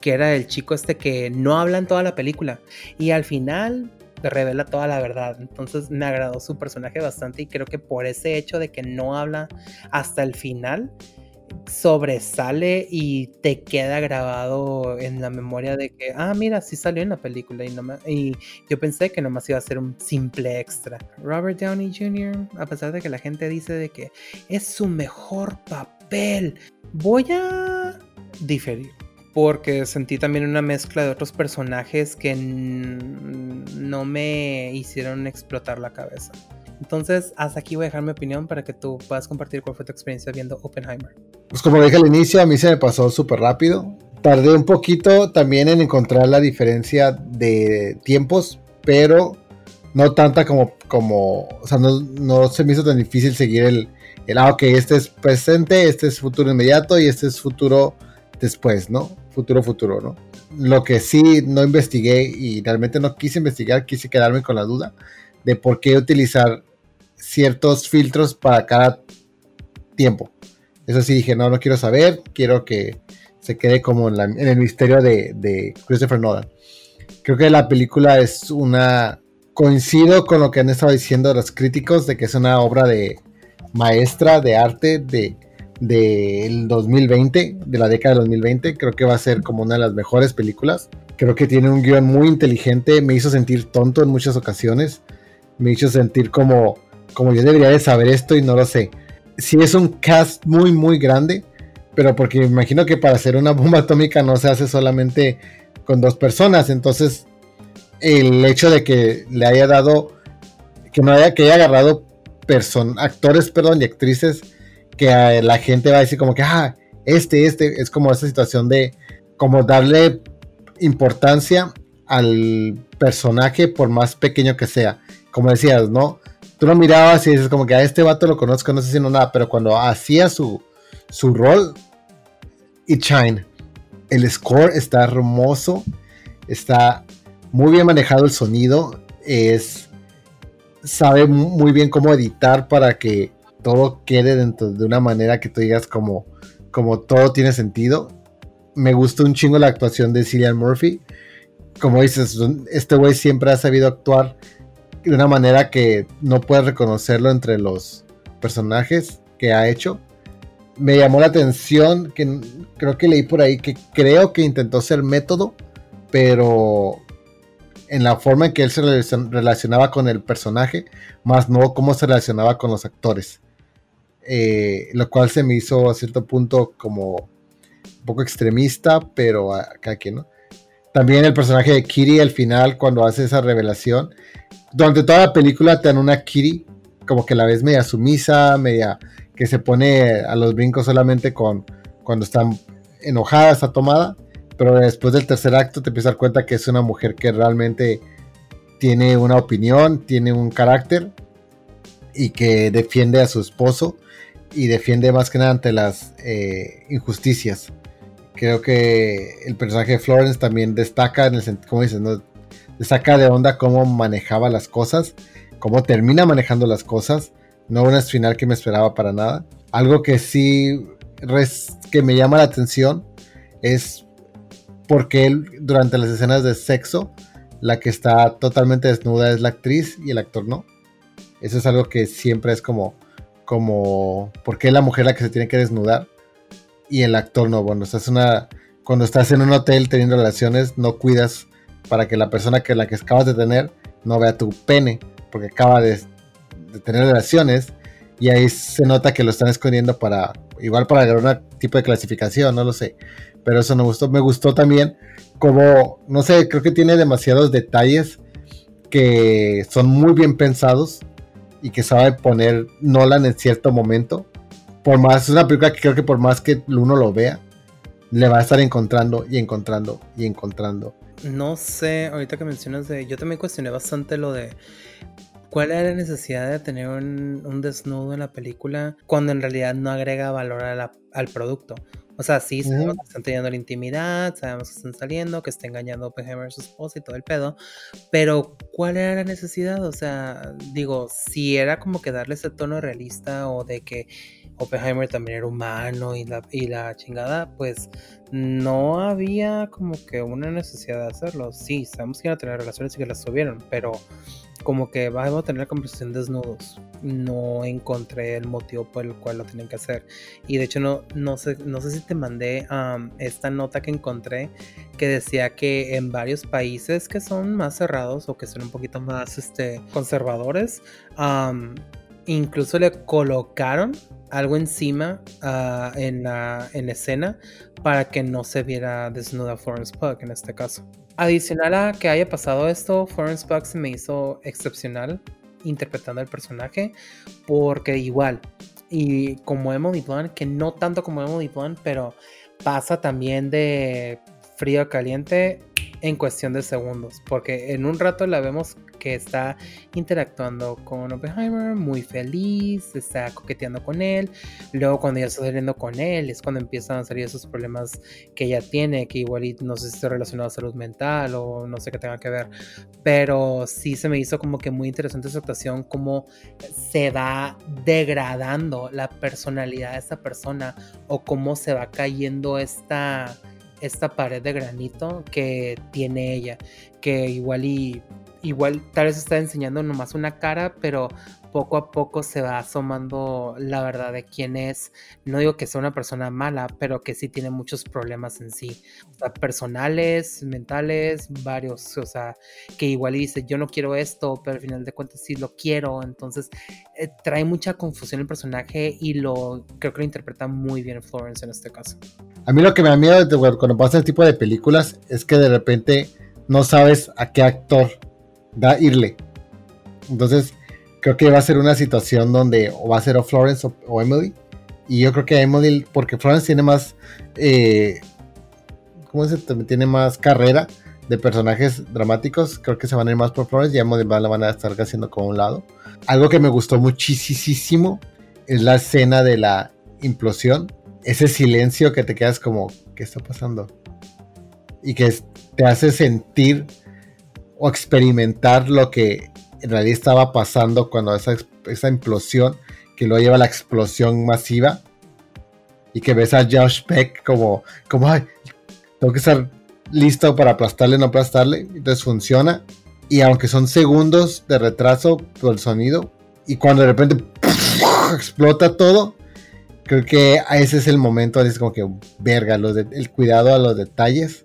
que era el chico este que no habla en toda la película. Y al final revela toda la verdad. Entonces me agradó su personaje bastante y creo que por ese hecho de que no habla hasta el final, sobresale y te queda grabado en la memoria de que, ah, mira, sí salió en la película y, no y yo pensé que nomás iba a ser un simple extra. Robert Downey Jr., a pesar de que la gente dice de que es su mejor papel, voy a diferir. Porque sentí también una mezcla de otros personajes que no me hicieron explotar la cabeza. Entonces, hasta aquí voy a dejar mi opinión para que tú puedas compartir cuál fue tu experiencia viendo Oppenheimer. Pues como dije al inicio, a mí se me pasó súper rápido. Tardé un poquito también en encontrar la diferencia de tiempos, pero no tanta como, como o sea, no, se me hizo tan difícil seguir el, el, ah, ok, este es presente, este es futuro inmediato y este es futuro después, ¿no? Futuro, futuro, ¿no? Lo que sí no investigué y realmente no quise investigar, quise quedarme con la duda de por qué utilizar ciertos filtros para cada tiempo. Eso sí dije, no, no quiero saber, quiero que se quede como en, el misterio de, Christopher Nolan. Creo que la película es una coincido con lo que han estado diciendo los críticos de que es una obra de maestra de arte de del 2020, de la década del 2020. Creo que va a ser como una de las mejores películas. Creo que tiene un guion muy inteligente. Me hizo sentir tonto en muchas ocasiones. Me hizo sentir como, como yo debería de saber esto y no lo sé. Sí es un cast muy, muy grande. Pero porque me imagino que para hacer una bomba atómica no se hace solamente con dos personas. Entonces, el hecho de que le haya dado, que no haya, que haya agarrado actores, perdón, y actrices que la gente va a decir como que, ah, este, este, es como esa situación de como darle importancia al personaje por más pequeño que sea. Como decías, ¿no? Tú lo mirabas y dices como que a este vato lo conozco, no sé si no nada, pero cuando hacía su, su rol, it shine. El score está hermoso, está muy bien manejado el sonido, es sabe muy bien cómo editar para que todo quede dentro de una manera que tú digas como, como todo tiene sentido. Me gustó un chingo la actuación de Cillian Murphy. Como dices, este güey siempre ha sabido actuar de una manera que no puedes reconocerlo entre los personajes que ha hecho. Me llamó la atención que creo que leí por ahí que creo que intentó ser método, pero en la forma en que él se relacionaba con el personaje, más no cómo se relacionaba con los actores. Eh, lo cual se me hizo a cierto punto como un poco extremista, pero acá que no. También el personaje de Kiri al final, cuando hace esa revelación, durante toda la película te dan una Kiri, como que la ves media sumisa, media que se pone a los brincos solamente con cuando están enojada, está tomada, pero después del tercer acto te empiezas a dar cuenta que es una mujer que realmente tiene una opinión, tiene un carácter y que defiende a su esposo y defiende más que nada ante las eh, injusticias. Creo que el personaje de Florence también destaca en el sentido, como dices, ¿no? Destaca de onda cómo manejaba las cosas, cómo termina manejando las cosas. No una final que me esperaba para nada. Algo que sí que me llama la atención es porque él, durante las escenas de sexo, la que está totalmente desnuda es la actriz y el actor no. Eso es algo que siempre es como, como, ¿por qué la mujer la que se tiene que desnudar y el actor no? Bueno, estás una, cuando estás en un hotel teniendo relaciones, no cuidas para que la persona que la que acabas de tener no vea tu pene, porque acaba de, tener relaciones y ahí se nota que lo están escondiendo para, igual para agarrar un tipo de clasificación, no lo sé, pero eso me gustó. Me gustó también como, no sé, creo que tiene demasiados detalles que son muy bien pensados y que sabe poner Nolan en cierto momento. Por más, es una película que creo que por más que uno lo vea, le va a estar encontrando y encontrando y encontrando. No sé, ahorita que mencionas de. Yo también cuestioné bastante lo de. ¿Cuál era la necesidad de tener un, desnudo en la película cuando en realidad no agrega valor al producto? O sea, sí, sabemos que están teniendo la intimidad, sabemos que están saliendo, que está engañando a Oppenheimer a su esposa y todo el pedo. Pero, ¿cuál era la necesidad? O sea, digo, si era como que darle ese tono realista o de que Oppenheimer también era humano y la, y la chingada, pues no había como que una necesidad de hacerlo. Sí, sabemos que iban a tener relaciones y que las tuvieron, pero como que vamos a tener conversación desnudos. No encontré el motivo por el cual lo tienen que hacer. Y de hecho no, no, sé, no sé si te mandé esta nota que encontré que decía que en varios países que son más cerrados o que son un poquito más este, conservadores, incluso le colocaron algo encima ah, en, la, en escena para que no se viera desnuda Florence Pugh en este caso. Adicional a que haya pasado esto, Florence Pugh se me hizo excepcional interpretando el personaje porque igual y como Emily Blunt, que no tanto como Emily Blunt, pero pasa también de frío a caliente en cuestión de segundos, porque en un rato la vemos que está interactuando con Oppenheimer, muy feliz, está coqueteando con él. Luego cuando ya está saliendo con él es cuando empiezan a salir esos problemas que ella tiene, que igual no sé si está relacionado a salud mental o no sé qué tenga que ver. Pero sí se me hizo como que muy interesante esa actuación, cómo se va degradando la personalidad de esta persona o cómo se va cayendo esta esta pared de granito que tiene ella, que igual y igual tal vez está enseñando nomás una cara, pero poco a poco se va asomando la verdad de quién es. No digo que sea una persona mala, pero que sí tiene muchos problemas en sí, o sea, personales, mentales, varios, o sea, que igual dice, yo no quiero esto, pero al final de cuentas sí lo quiero, entonces eh, trae mucha confusión el personaje y lo creo que lo interpreta muy bien Florence en este caso. A mí lo que me da miedo cuando pasa este tipo de películas es que de repente no sabes a qué actor da irle. Entonces, creo que va a ser una situación donde o va a ser o Florence o, Emily. Y yo creo que Emily, porque Florence tiene más, eh, ¿cómo se Tiene más carrera de personajes dramáticos. Creo que se van a ir más por Florence y Emily la van a estar haciendo como un lado. Algo que me gustó muchísimo es la escena de la implosión. Ese silencio que te quedas como, ¿qué está pasando? Y que te hace sentir o experimentar lo que en realidad estaba pasando cuando esa, esa implosión, que lo lleva a la explosión masiva, y que ves a Josh Peck como, como, ay, tengo que estar listo para aplastarle, no aplastarle, entonces funciona, y aunque son segundos de retraso por el sonido, y cuando de repente explota todo, creo que ese es el momento, es como que, verga, el cuidado a los detalles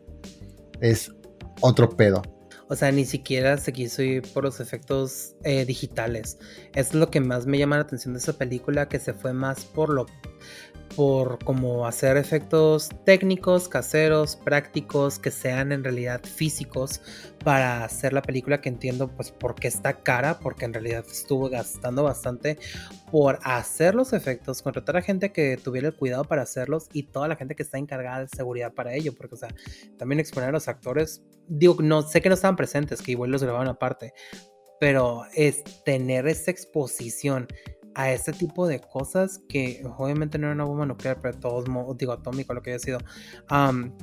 es otro pedo. O sea, ni siquiera se quiso ir por los efectos eh, digitales. Es lo que más me llama la atención de esa película, que se fue más por lo por como hacer efectos técnicos, caseros, prácticos, que sean en realidad físicos para hacer la película que entiendo pues por qué está cara, porque en realidad estuvo gastando bastante por hacer los efectos, contratar a gente que tuviera el cuidado para hacerlos y toda la gente que está encargada de seguridad para ello, porque o sea, también exponer a los actores, digo, no sé que no estaban presentes, que igual los grababan aparte, pero es tener esa exposición a este tipo de cosas que obviamente no era una bomba nuclear, pero todos modos, digo atómico, lo que haya sido,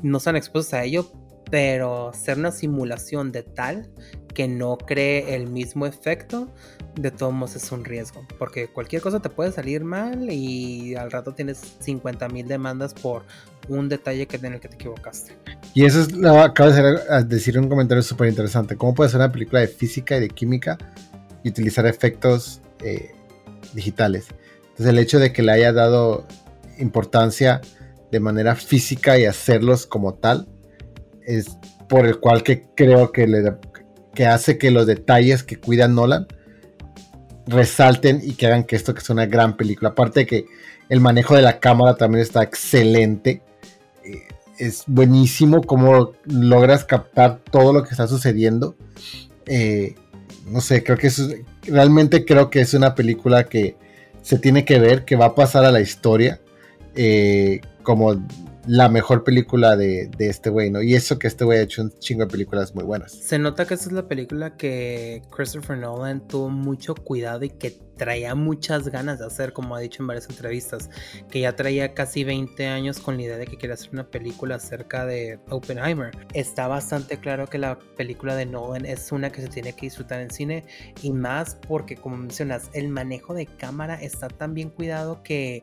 no están expuestos a ello, pero ser una simulación de tal que no cree el mismo efecto, de todos modos es un riesgo, porque cualquier cosa te puede salir mal y al rato tienes 50 mil demandas por un detalle que, en el que te equivocaste. Y eso es, lo acabo de decir un comentario súper interesante, ¿cómo puede ser una película de física y de química y utilizar efectos eh, digitales. Entonces el hecho de que le haya dado importancia de manera física y hacerlos como tal es por el cual que creo que, le, que hace que los detalles que cuida Nolan resalten y que hagan que esto que es una gran película. Aparte de que el manejo de la cámara también está excelente. Eh, es buenísimo cómo logras captar todo lo que está sucediendo. Eh, no sé, creo que eso, realmente creo que es una película que se tiene que ver, que va a pasar a la historia eh, como la mejor película de, este güey, ¿no? Y eso que este güey ha hecho un chingo de películas muy buenas. Se nota que esta es la película que Christopher Nolan tuvo mucho cuidado y que traía muchas ganas de hacer, como ha dicho en varias entrevistas, que ya traía casi 20 años con la idea de que quiere hacer una película acerca de Oppenheimer. Está bastante claro que la película de Nolan es una que se tiene que disfrutar en cine y más porque, como mencionas, el manejo de cámara está tan bien cuidado que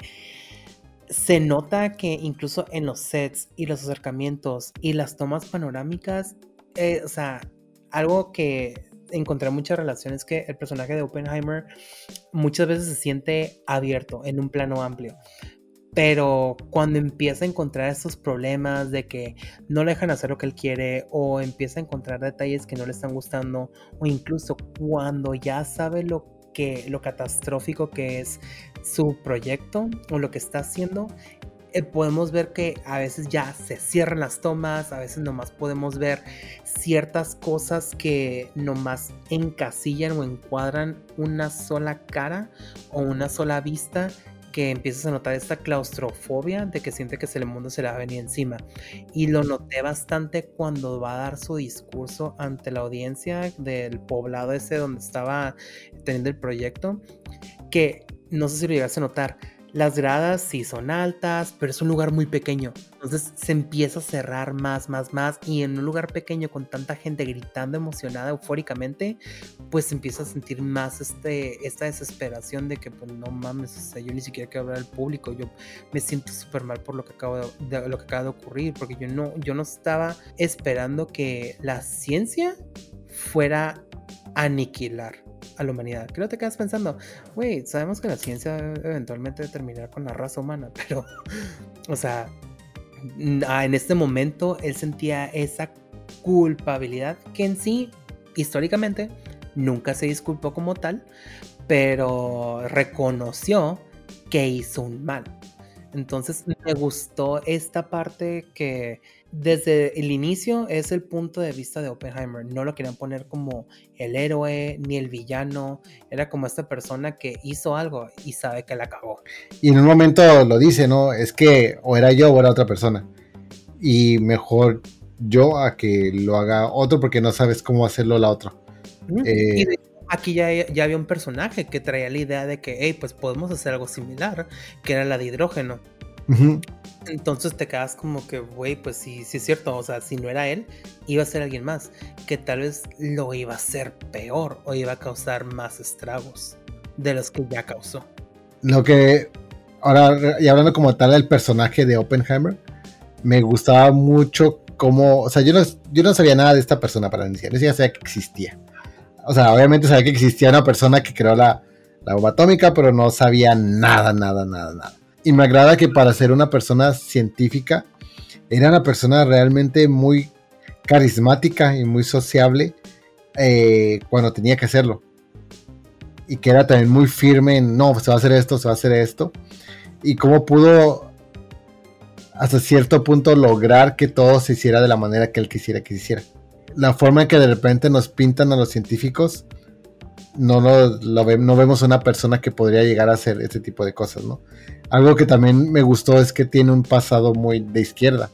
se nota que incluso en los sets y los acercamientos y las tomas panorámicas, eh, o sea, algo que encontré muchas relaciones que el personaje de Oppenheimer muchas veces se siente abierto en un plano amplio. Pero cuando empieza a encontrar estos problemas de que no le dejan hacer lo que él quiere o empieza a encontrar detalles que no le están gustando o incluso cuando ya sabe lo que lo catastrófico que es su proyecto o lo que está haciendo, eh, podemos ver que a veces ya se cierran las tomas, a veces nomás podemos ver ciertas cosas que nomás encasillan o encuadran una sola cara o una sola vista que empiezas a notar esta claustrofobia de que siente que el mundo se le va a venir encima. Y lo noté bastante cuando va a dar su discurso ante la audiencia del poblado ese donde estaba teniendo el proyecto, que no sé si lo llegaste a notar, las gradas sí son altas, pero es un lugar muy pequeño. Entonces se empieza a cerrar más, más, más. Y en un lugar pequeño con tanta gente gritando emocionada, eufóricamente, pues empieza a sentir más este, esta desesperación de que, pues no mames, o sea, yo ni siquiera quiero hablar al público. Yo me siento súper mal por lo que, acabo de, lo que acaba de ocurrir, porque yo no, yo no estaba esperando que la ciencia fuera a aniquilar a la humanidad. Creo que te quedas pensando, güey, sabemos que la ciencia eventualmente terminará con la raza humana, pero, o sea, ah, en este momento él sentía esa culpabilidad que en sí, históricamente, nunca se disculpó como tal, pero reconoció que hizo un mal. Entonces me gustó esta parte que desde el inicio es el punto de vista de Oppenheimer. No lo querían poner como el héroe ni el villano. Era como esta persona que hizo algo y sabe que la acabó. Y en un momento lo dice, ¿no? Es que o era yo o era otra persona. Y mejor yo a que lo haga otro porque no sabes cómo hacerlo la otra. Eh, aquí ya, ya, había un personaje que traía la idea de que, hey, pues podemos hacer algo similar, que era la de hidrógeno. Entonces te quedas como que, güey, pues sí, sí es cierto, o sea, si no era él, iba a ser alguien más, que tal vez lo iba a hacer peor o iba a causar más estragos de los que ya causó. Lo que, ahora, y hablando como tal del personaje de Oppenheimer, me gustaba mucho cómo, o sea, yo no, yo no sabía nada de esta persona para iniciar, yo ya sabía que existía o sea, obviamente sabía que existía una persona que creó la, bomba atómica, pero no sabía nada, nada, nada, nada. Y me agrada que para ser una persona científica, era una persona realmente muy carismática y muy sociable eh, cuando tenía que hacerlo. Y que era también muy firme en, no, se va a hacer esto, se va a hacer esto. Y cómo pudo hasta cierto punto lograr que todo se hiciera de la manera que él quisiera que se hiciera la forma en que de repente nos pintan a los científicos, no, lo, no vemos una persona que podría llegar a hacer este tipo de cosas, ¿no? Algo que también me gustó es que tiene un pasado muy de izquierda.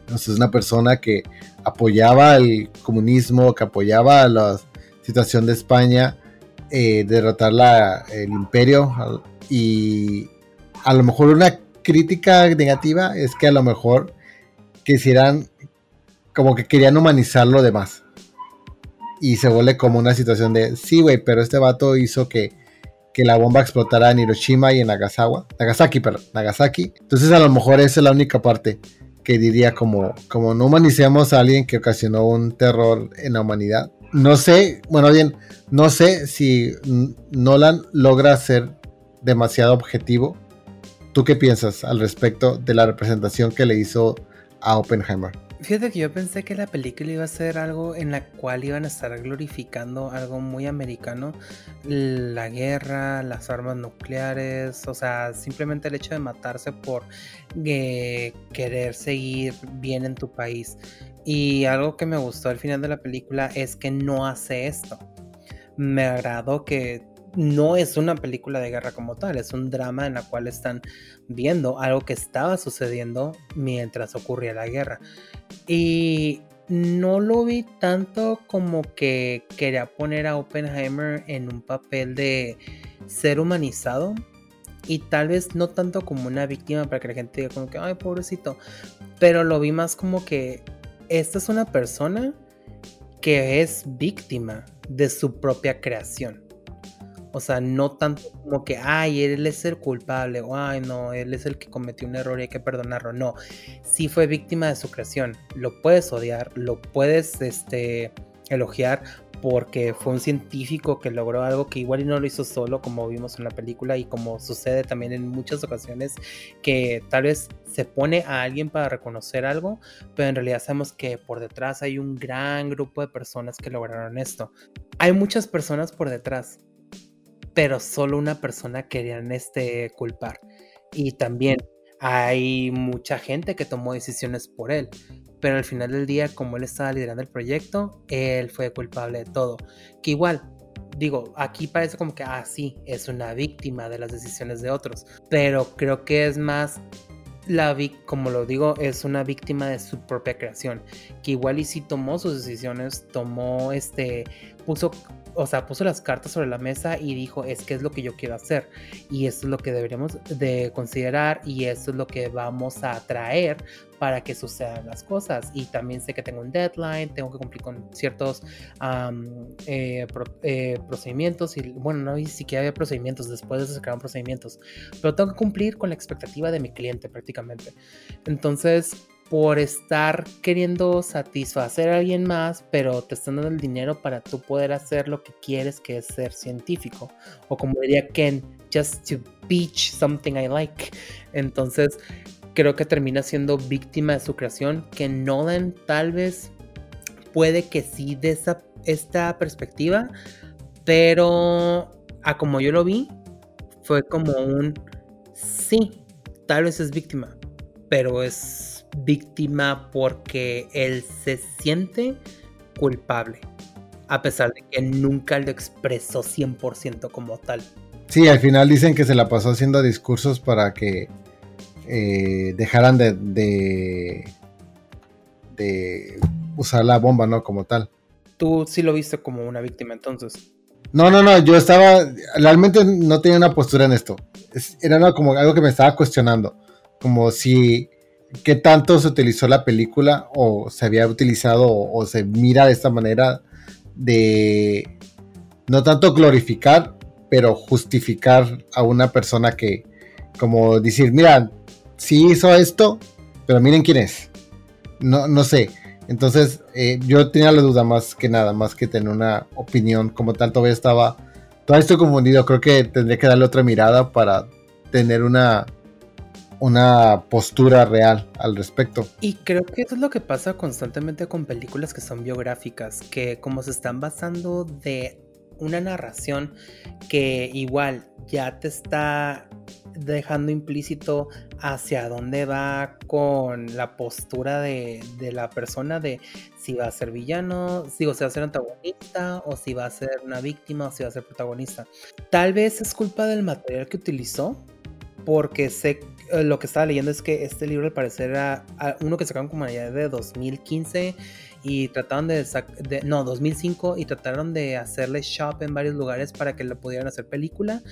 Entonces, es una persona que apoyaba el comunismo, que apoyaba la situación de España, eh, derrotar la, el imperio y a lo mejor una crítica negativa es que a lo mejor quisieran como que querían humanizar lo demás. Y se vuelve como una situación de, sí, güey, pero este vato hizo que, que la bomba explotara en Hiroshima y en Nagasaki, Nagasaki, perdón, Nagasaki. Entonces a lo mejor esa es la única parte que diría como, como no humanicemos a alguien que ocasionó un terror en la humanidad. No sé, bueno, bien, no sé si Nolan logra ser demasiado objetivo. ¿Tú qué piensas al respecto de la representación que le hizo a Oppenheimer? Fíjate que yo pensé que la película iba a ser algo en la cual iban a estar glorificando algo muy americano, la guerra, las armas nucleares, o sea, simplemente el hecho de matarse por eh, querer seguir bien en tu país. Y algo que me gustó al final de la película es que no hace esto. Me agradó que no es una película de guerra como tal, es un drama en la cual están viendo algo que estaba sucediendo mientras ocurría la guerra. Y no lo vi tanto como que quería poner a Oppenheimer en un papel de ser humanizado. Y tal vez no tanto como una víctima para que la gente diga como que, ay, pobrecito. Pero lo vi más como que esta es una persona que es víctima de su propia creación. O sea, no tanto como que, ay, él es el culpable, o ay, no, él es el que cometió un error y hay que perdonarlo. No, sí fue víctima de su creación. Lo puedes odiar, lo puedes este, elogiar porque fue un científico que logró algo que igual y no lo hizo solo, como vimos en la película y como sucede también en muchas ocasiones, que tal vez se pone a alguien para reconocer algo, pero en realidad sabemos que por detrás hay un gran grupo de personas que lograron esto. Hay muchas personas por detrás, pero solo una persona querían este, culpar. Y también hay mucha gente que tomó decisiones por él, pero al final del día, como él estaba liderando el proyecto, él fue culpable de todo. Que igual, digo, aquí parece como que, ah, sí, es una víctima de las decisiones de otros, pero creo que es más la como lo digo, es una víctima de su propia creación, que igual y si tomó sus decisiones, tomó este, puso o sea, puso las cartas sobre la mesa y dijo, es que es lo que yo quiero hacer y esto es lo que deberíamos de considerar y esto es lo que vamos a traer para que sucedan las cosas. Y también sé que tengo un deadline, tengo que cumplir con ciertos eh, eh, procedimientos y bueno, no ni siquiera había procedimientos, después de eso se crearon procedimientos, pero tengo que cumplir con la expectativa de mi cliente prácticamente. Entonces, por estar queriendo satisfacer a alguien más, pero te están dando el dinero para tú poder hacer lo que quieres, que es ser científico. O como diría Ken, just to beach something I like. Entonces, creo que termina siendo víctima de su creación, que Nolan tal vez puede que sí de esa, esta perspectiva, pero a como yo lo vi, fue como un sí, tal vez es víctima, pero es víctima porque él se siente culpable, a pesar de que nunca lo expresó 100% como tal. Sí, al final dicen que se la pasó haciendo discursos para que eh, dejaran de, de, de, usar la bomba, ¿no? Como tal. Tú sí lo viste como una víctima entonces. No, no, no, yo estaba, realmente no tenía una postura en esto. era como algo que me estaba cuestionando. Como si qué tanto se utilizó la película o se había utilizado o, se mira de esta manera de no tanto glorificar, pero justificar a una persona que, como decir, mira, sí hizo esto, pero miren quién es. No, no sé. Entonces, eh, yo tenía la duda más que nada, más que tener una opinión. Como tal, todavía estaba, todavía estoy confundido. Creo que tendría que darle otra mirada para tener una, una postura real al respecto. Y creo que eso es lo que pasa constantemente con películas que son biográficas, que como se están basando de una narración que igual ya te está dejando implícito hacia dónde va con la postura de, la persona de si va a ser villano, si va a ser antagonista o si va a ser una víctima o si va a ser protagonista. Tal vez es culpa del material que utilizó, porque sé lo que estaba leyendo es que este libro al parecer era uno que sacaron como allá de 2015 y trataron de, de, no 2005 y trataron de hacerle shop en varios lugares para que lo pudieran hacer película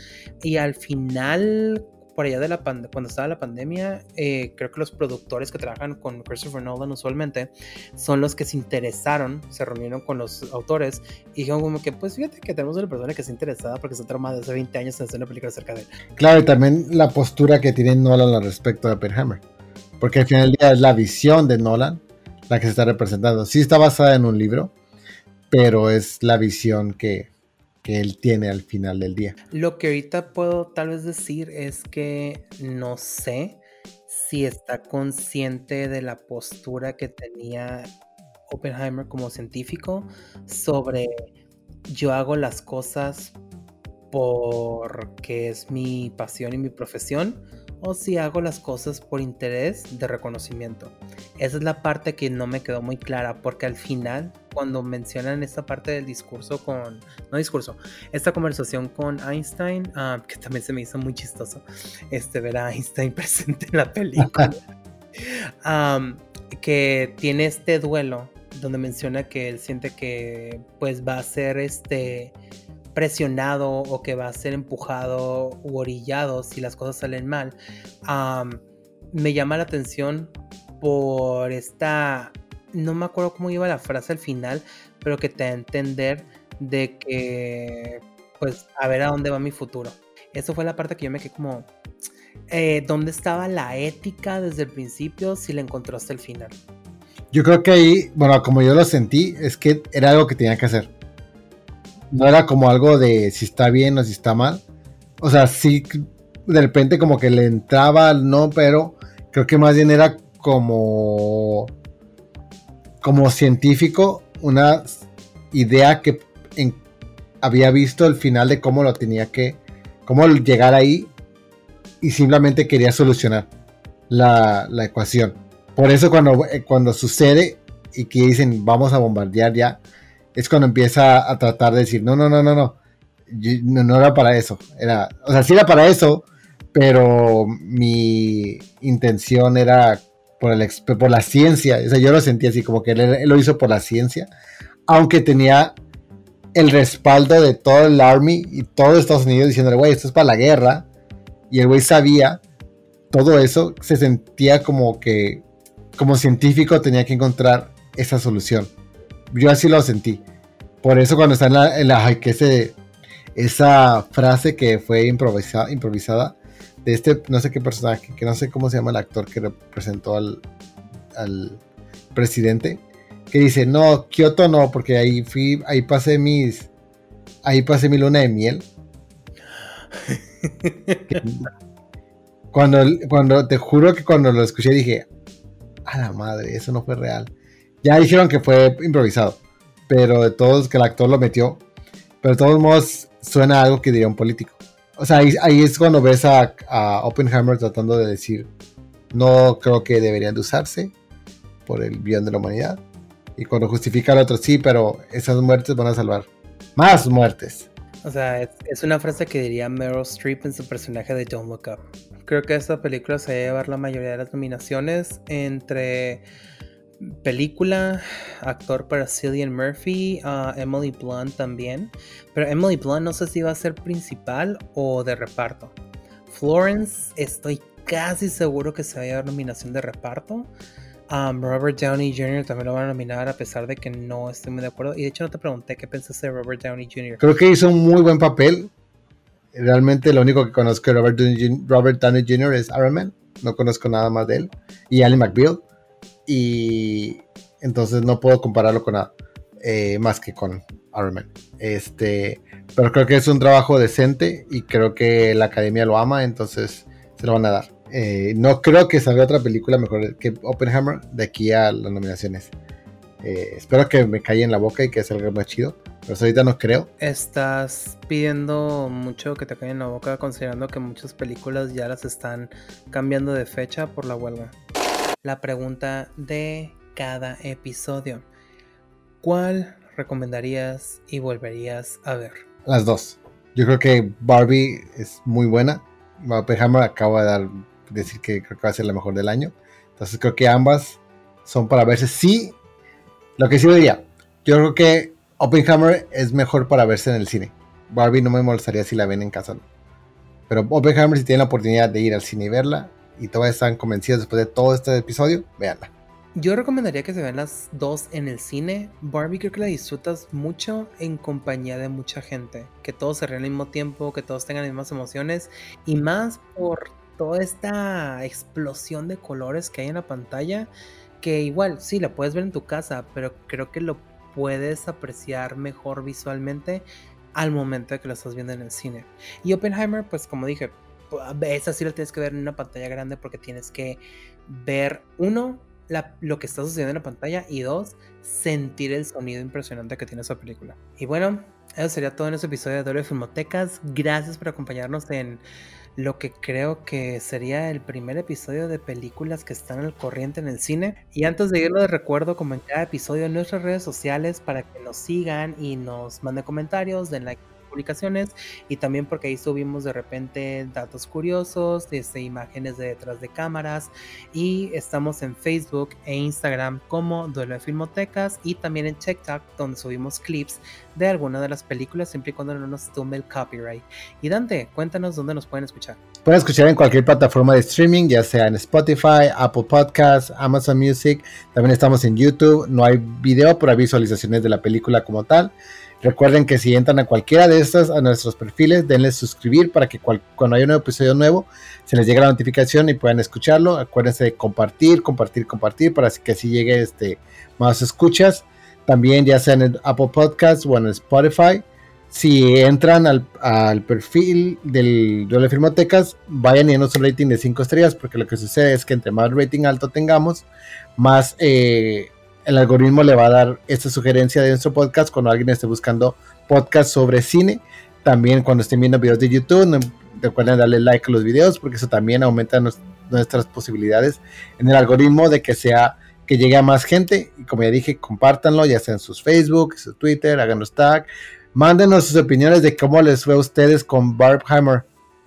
y al final por allá de la cuando estaba la pandemia, eh, creo que los productores que trabajan con Christopher Nolan usualmente son los que se interesaron, se reunieron con los autores y dijeron como que, pues fíjate que tenemos una persona que está interesada porque se trama de hace 20 años en hacer una película acerca de él. Claro, y también la postura que tiene Nolan al respecto de Oppenheimer. Porque al final del día es la visión de Nolan la que se está representando. Sí está basada en un libro, pero es la visión que, él tiene al final del día. Lo que ahorita puedo tal vez decir es que no sé si está consciente de la postura que tenía Oppenheimer como científico sobre yo hago las cosas porque es mi pasión y mi profesión o si hago las cosas por interés de reconocimiento. Esa es la parte que no me quedó muy clara porque al final cuando mencionan esta parte del discurso con, no discurso, esta conversación con Einstein, ah, que también se me hizo muy chistoso, este, ver a Einstein presente en la película, que tiene este duelo donde menciona que él siente que pues va a ser este presionado o que va a ser empujado u orillado si las cosas salen mal, me llama la atención por esta, no me acuerdo cómo iba la frase al final, pero que te da a entender de que, pues, a ver a dónde va mi futuro. Eso fue la parte que yo me quedé como, eh, ¿dónde estaba la ética desde el principio si la encontró hasta el final? Yo creo que ahí, bueno, como yo lo sentí, es que era algo que tenía que hacer no era como algo de si está bien o si está mal. O sea, sí, de repente como que le entraba, no, pero creo que más bien era como, como científico, una idea que había visto el final de cómo lo tenía que, cómo llegar ahí y simplemente quería solucionar la, la ecuación. Por eso cuando, eh, cuando sucede y que dicen vamos a bombardear ya, es cuando empieza a tratar de decir, no, no, no, no, no, no, era para eso. Era, o sea, sí era para eso, pero mi intención era por, el, por la ciencia, o sea, yo lo sentí así, como que él, lo hizo por la ciencia, aunque tenía el respaldo de todo el Army y todo Estados Unidos diciéndole, güey, esto es para la guerra, y el güey sabía todo eso, se sentía como que, como científico tenía que encontrar esa solución. Yo así lo sentí. Por eso cuando está en la, en la que ese, esa frase que fue improvisada, improvisada de este, no sé qué personaje, que no sé cómo se llama el actor que representó al, al presidente, que dice, no, Kioto no, porque ahí fui, ahí pasé mis, ahí pasé mi luna de miel. cuando, cuando, te juro que cuando lo escuché dije, a la madre, eso no fue real. Ya dijeron que fue improvisado, pero de todos, que el actor lo metió, pero de todos modos suena algo que diría un político. O sea, ahí, es cuando ves a, Oppenheimer tratando de decir, no creo que deberían de usarse por el bien de la humanidad. Y cuando justifica al otro, sí, pero esas muertes van a salvar más muertes. O sea, es, una frase que diría Meryl Streep en su personaje de Don't Look Up. Creo que esta película se va a llevar la mayoría de las nominaciones entre película, actor para Cillian Murphy, Emily Blunt también. Pero Emily Blunt no sé si va a ser principal o de reparto. Florence, estoy casi seguro que se va a llevar nominación de reparto. Um, Robert Downey Jr. también lo van a nominar a pesar de que no estoy muy de acuerdo. Y de hecho no te pregunté qué pensaste de Robert Downey Jr. Creo que hizo un muy buen papel. Realmente lo único que conozco de Robert Downey Jr. es Iron Man. No conozco nada más de él. Y Ali McBeal y entonces no puedo compararlo con nada eh, más que con Iron Man. Este, pero creo que es un trabajo decente y creo que la academia lo ama, entonces se lo van a dar. Eh, no creo que salga otra película mejor que Oppenheimer de aquí a las nominaciones. Eh, espero que me caiga en la boca y que salga más chido. Pero ahorita no creo. Estás pidiendo mucho que te caiga en la boca considerando que muchas películas ya las están cambiando de fecha por la huelga la pregunta de cada episodio. ¿Cuál recomendarías y volverías a ver? Las dos. Yo creo que Barbie es muy buena. Oppenheimer acaba de dar, decir que creo que va a ser la mejor del año. Entonces creo que ambas son para verse. Sí, lo que sí diría, yo creo que Oppenheimer es mejor para verse en el cine. Barbie no me molestaría si la ven en casa. Pero Oppenheimer si tienen la oportunidad de ir al cine y verla, y todas están convencidas después de todo este episodio, véanla. Yo recomendaría que se vean las dos en el cine. Barbie creo que la disfrutas mucho en compañía de mucha gente. Que todos se ríen al mismo tiempo, que todos tengan las mismas emociones. Y más por toda esta explosión de colores que hay en la pantalla. Que igual, sí, la puedes ver en tu casa, pero creo que lo puedes apreciar mejor visualmente al momento de que lo estás viendo en el cine. Y Oppenheimer, pues como dije, esa sí la tienes que ver en una pantalla grande porque tienes que ver, uno, lo que está sucediendo en la pantalla y dos, sentir el sonido impresionante que tiene esa película. Y bueno, eso sería todo en este episodio de Doble Filmotecas. Gracias por acompañarnos en lo que creo que sería el primer episodio de películas que están al corriente en el cine. Y antes de irlo, les recuerdo como en cada episodio en nuestras redes sociales para que nos sigan y nos manden comentarios, den like publicaciones y también porque ahí subimos de repente datos curiosos, desde imágenes de detrás de cámaras y estamos en Facebook e Instagram como Duelo de Filmotecas y también en TikTok donde subimos clips de alguna de las películas siempre y cuando no nos tumbe el copyright. Y Dante, cuéntanos dónde nos pueden escuchar. Pueden escuchar en cualquier plataforma de streaming, ya sea en Spotify, Apple Podcasts, Amazon Music. También estamos en YouTube. No hay video, pero hay visualizaciones de la película como tal. Recuerden que si entran a cualquiera de estas, a nuestros perfiles, denle suscribir para que cuando haya un episodio nuevo se les llegue la notificación y puedan escucharlo. Acuérdense de compartir, compartir, compartir para que así llegue este, más escuchas. También ya sea en Apple Podcast o en Spotify. Si entran al, perfil del de Filmotecas, vayan y en nuestro rating de 5 estrellas, porque lo que sucede es que entre más rating alto tengamos, más eh, el algoritmo le va a dar esta sugerencia de nuestro podcast cuando alguien esté buscando podcast sobre cine. También cuando estén viendo videos de YouTube, recuerden darle like a los videos porque eso también aumenta nuestras posibilidades en el algoritmo de que sea que llegue a más gente. Y como ya dije, compártanlo, ya sea en sus Facebook, su Twitter, háganos tag. Mándenos sus opiniones de cómo les fue a ustedes con Barbheimer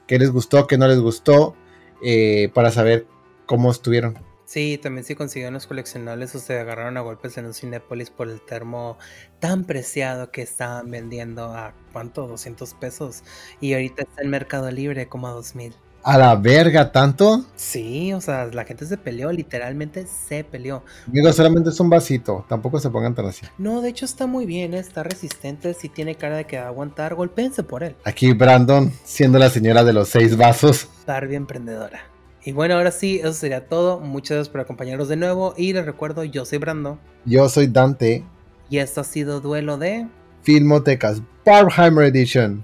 qué les gustó, qué no les gustó, eh, para saber cómo estuvieron. Sí, también si consiguieron los coleccionables o se agarraron a golpes en un Cinépolis por el termo tan preciado que estaban vendiendo a cuánto, 200 pesos. Y ahorita está en Mercado Libre como a 2000. A la verga, ¿tanto? Sí, o sea, la gente se peleó, literalmente se peleó. Digo, solamente es un vasito, tampoco se pongan tan así. No, de hecho está muy bien, ¿eh? está resistente, sí tiene cara de que va a aguantar, golpéense por él. Aquí Brandon, siendo la señora de los seis vasos. Barbie emprendedora. Y bueno, ahora sí, eso sería todo. Muchas gracias por acompañarnos de nuevo. Y les recuerdo, yo soy Brando. Yo soy Dante. Y esto ha sido Duelo de Filmotecas Barheimer Edition.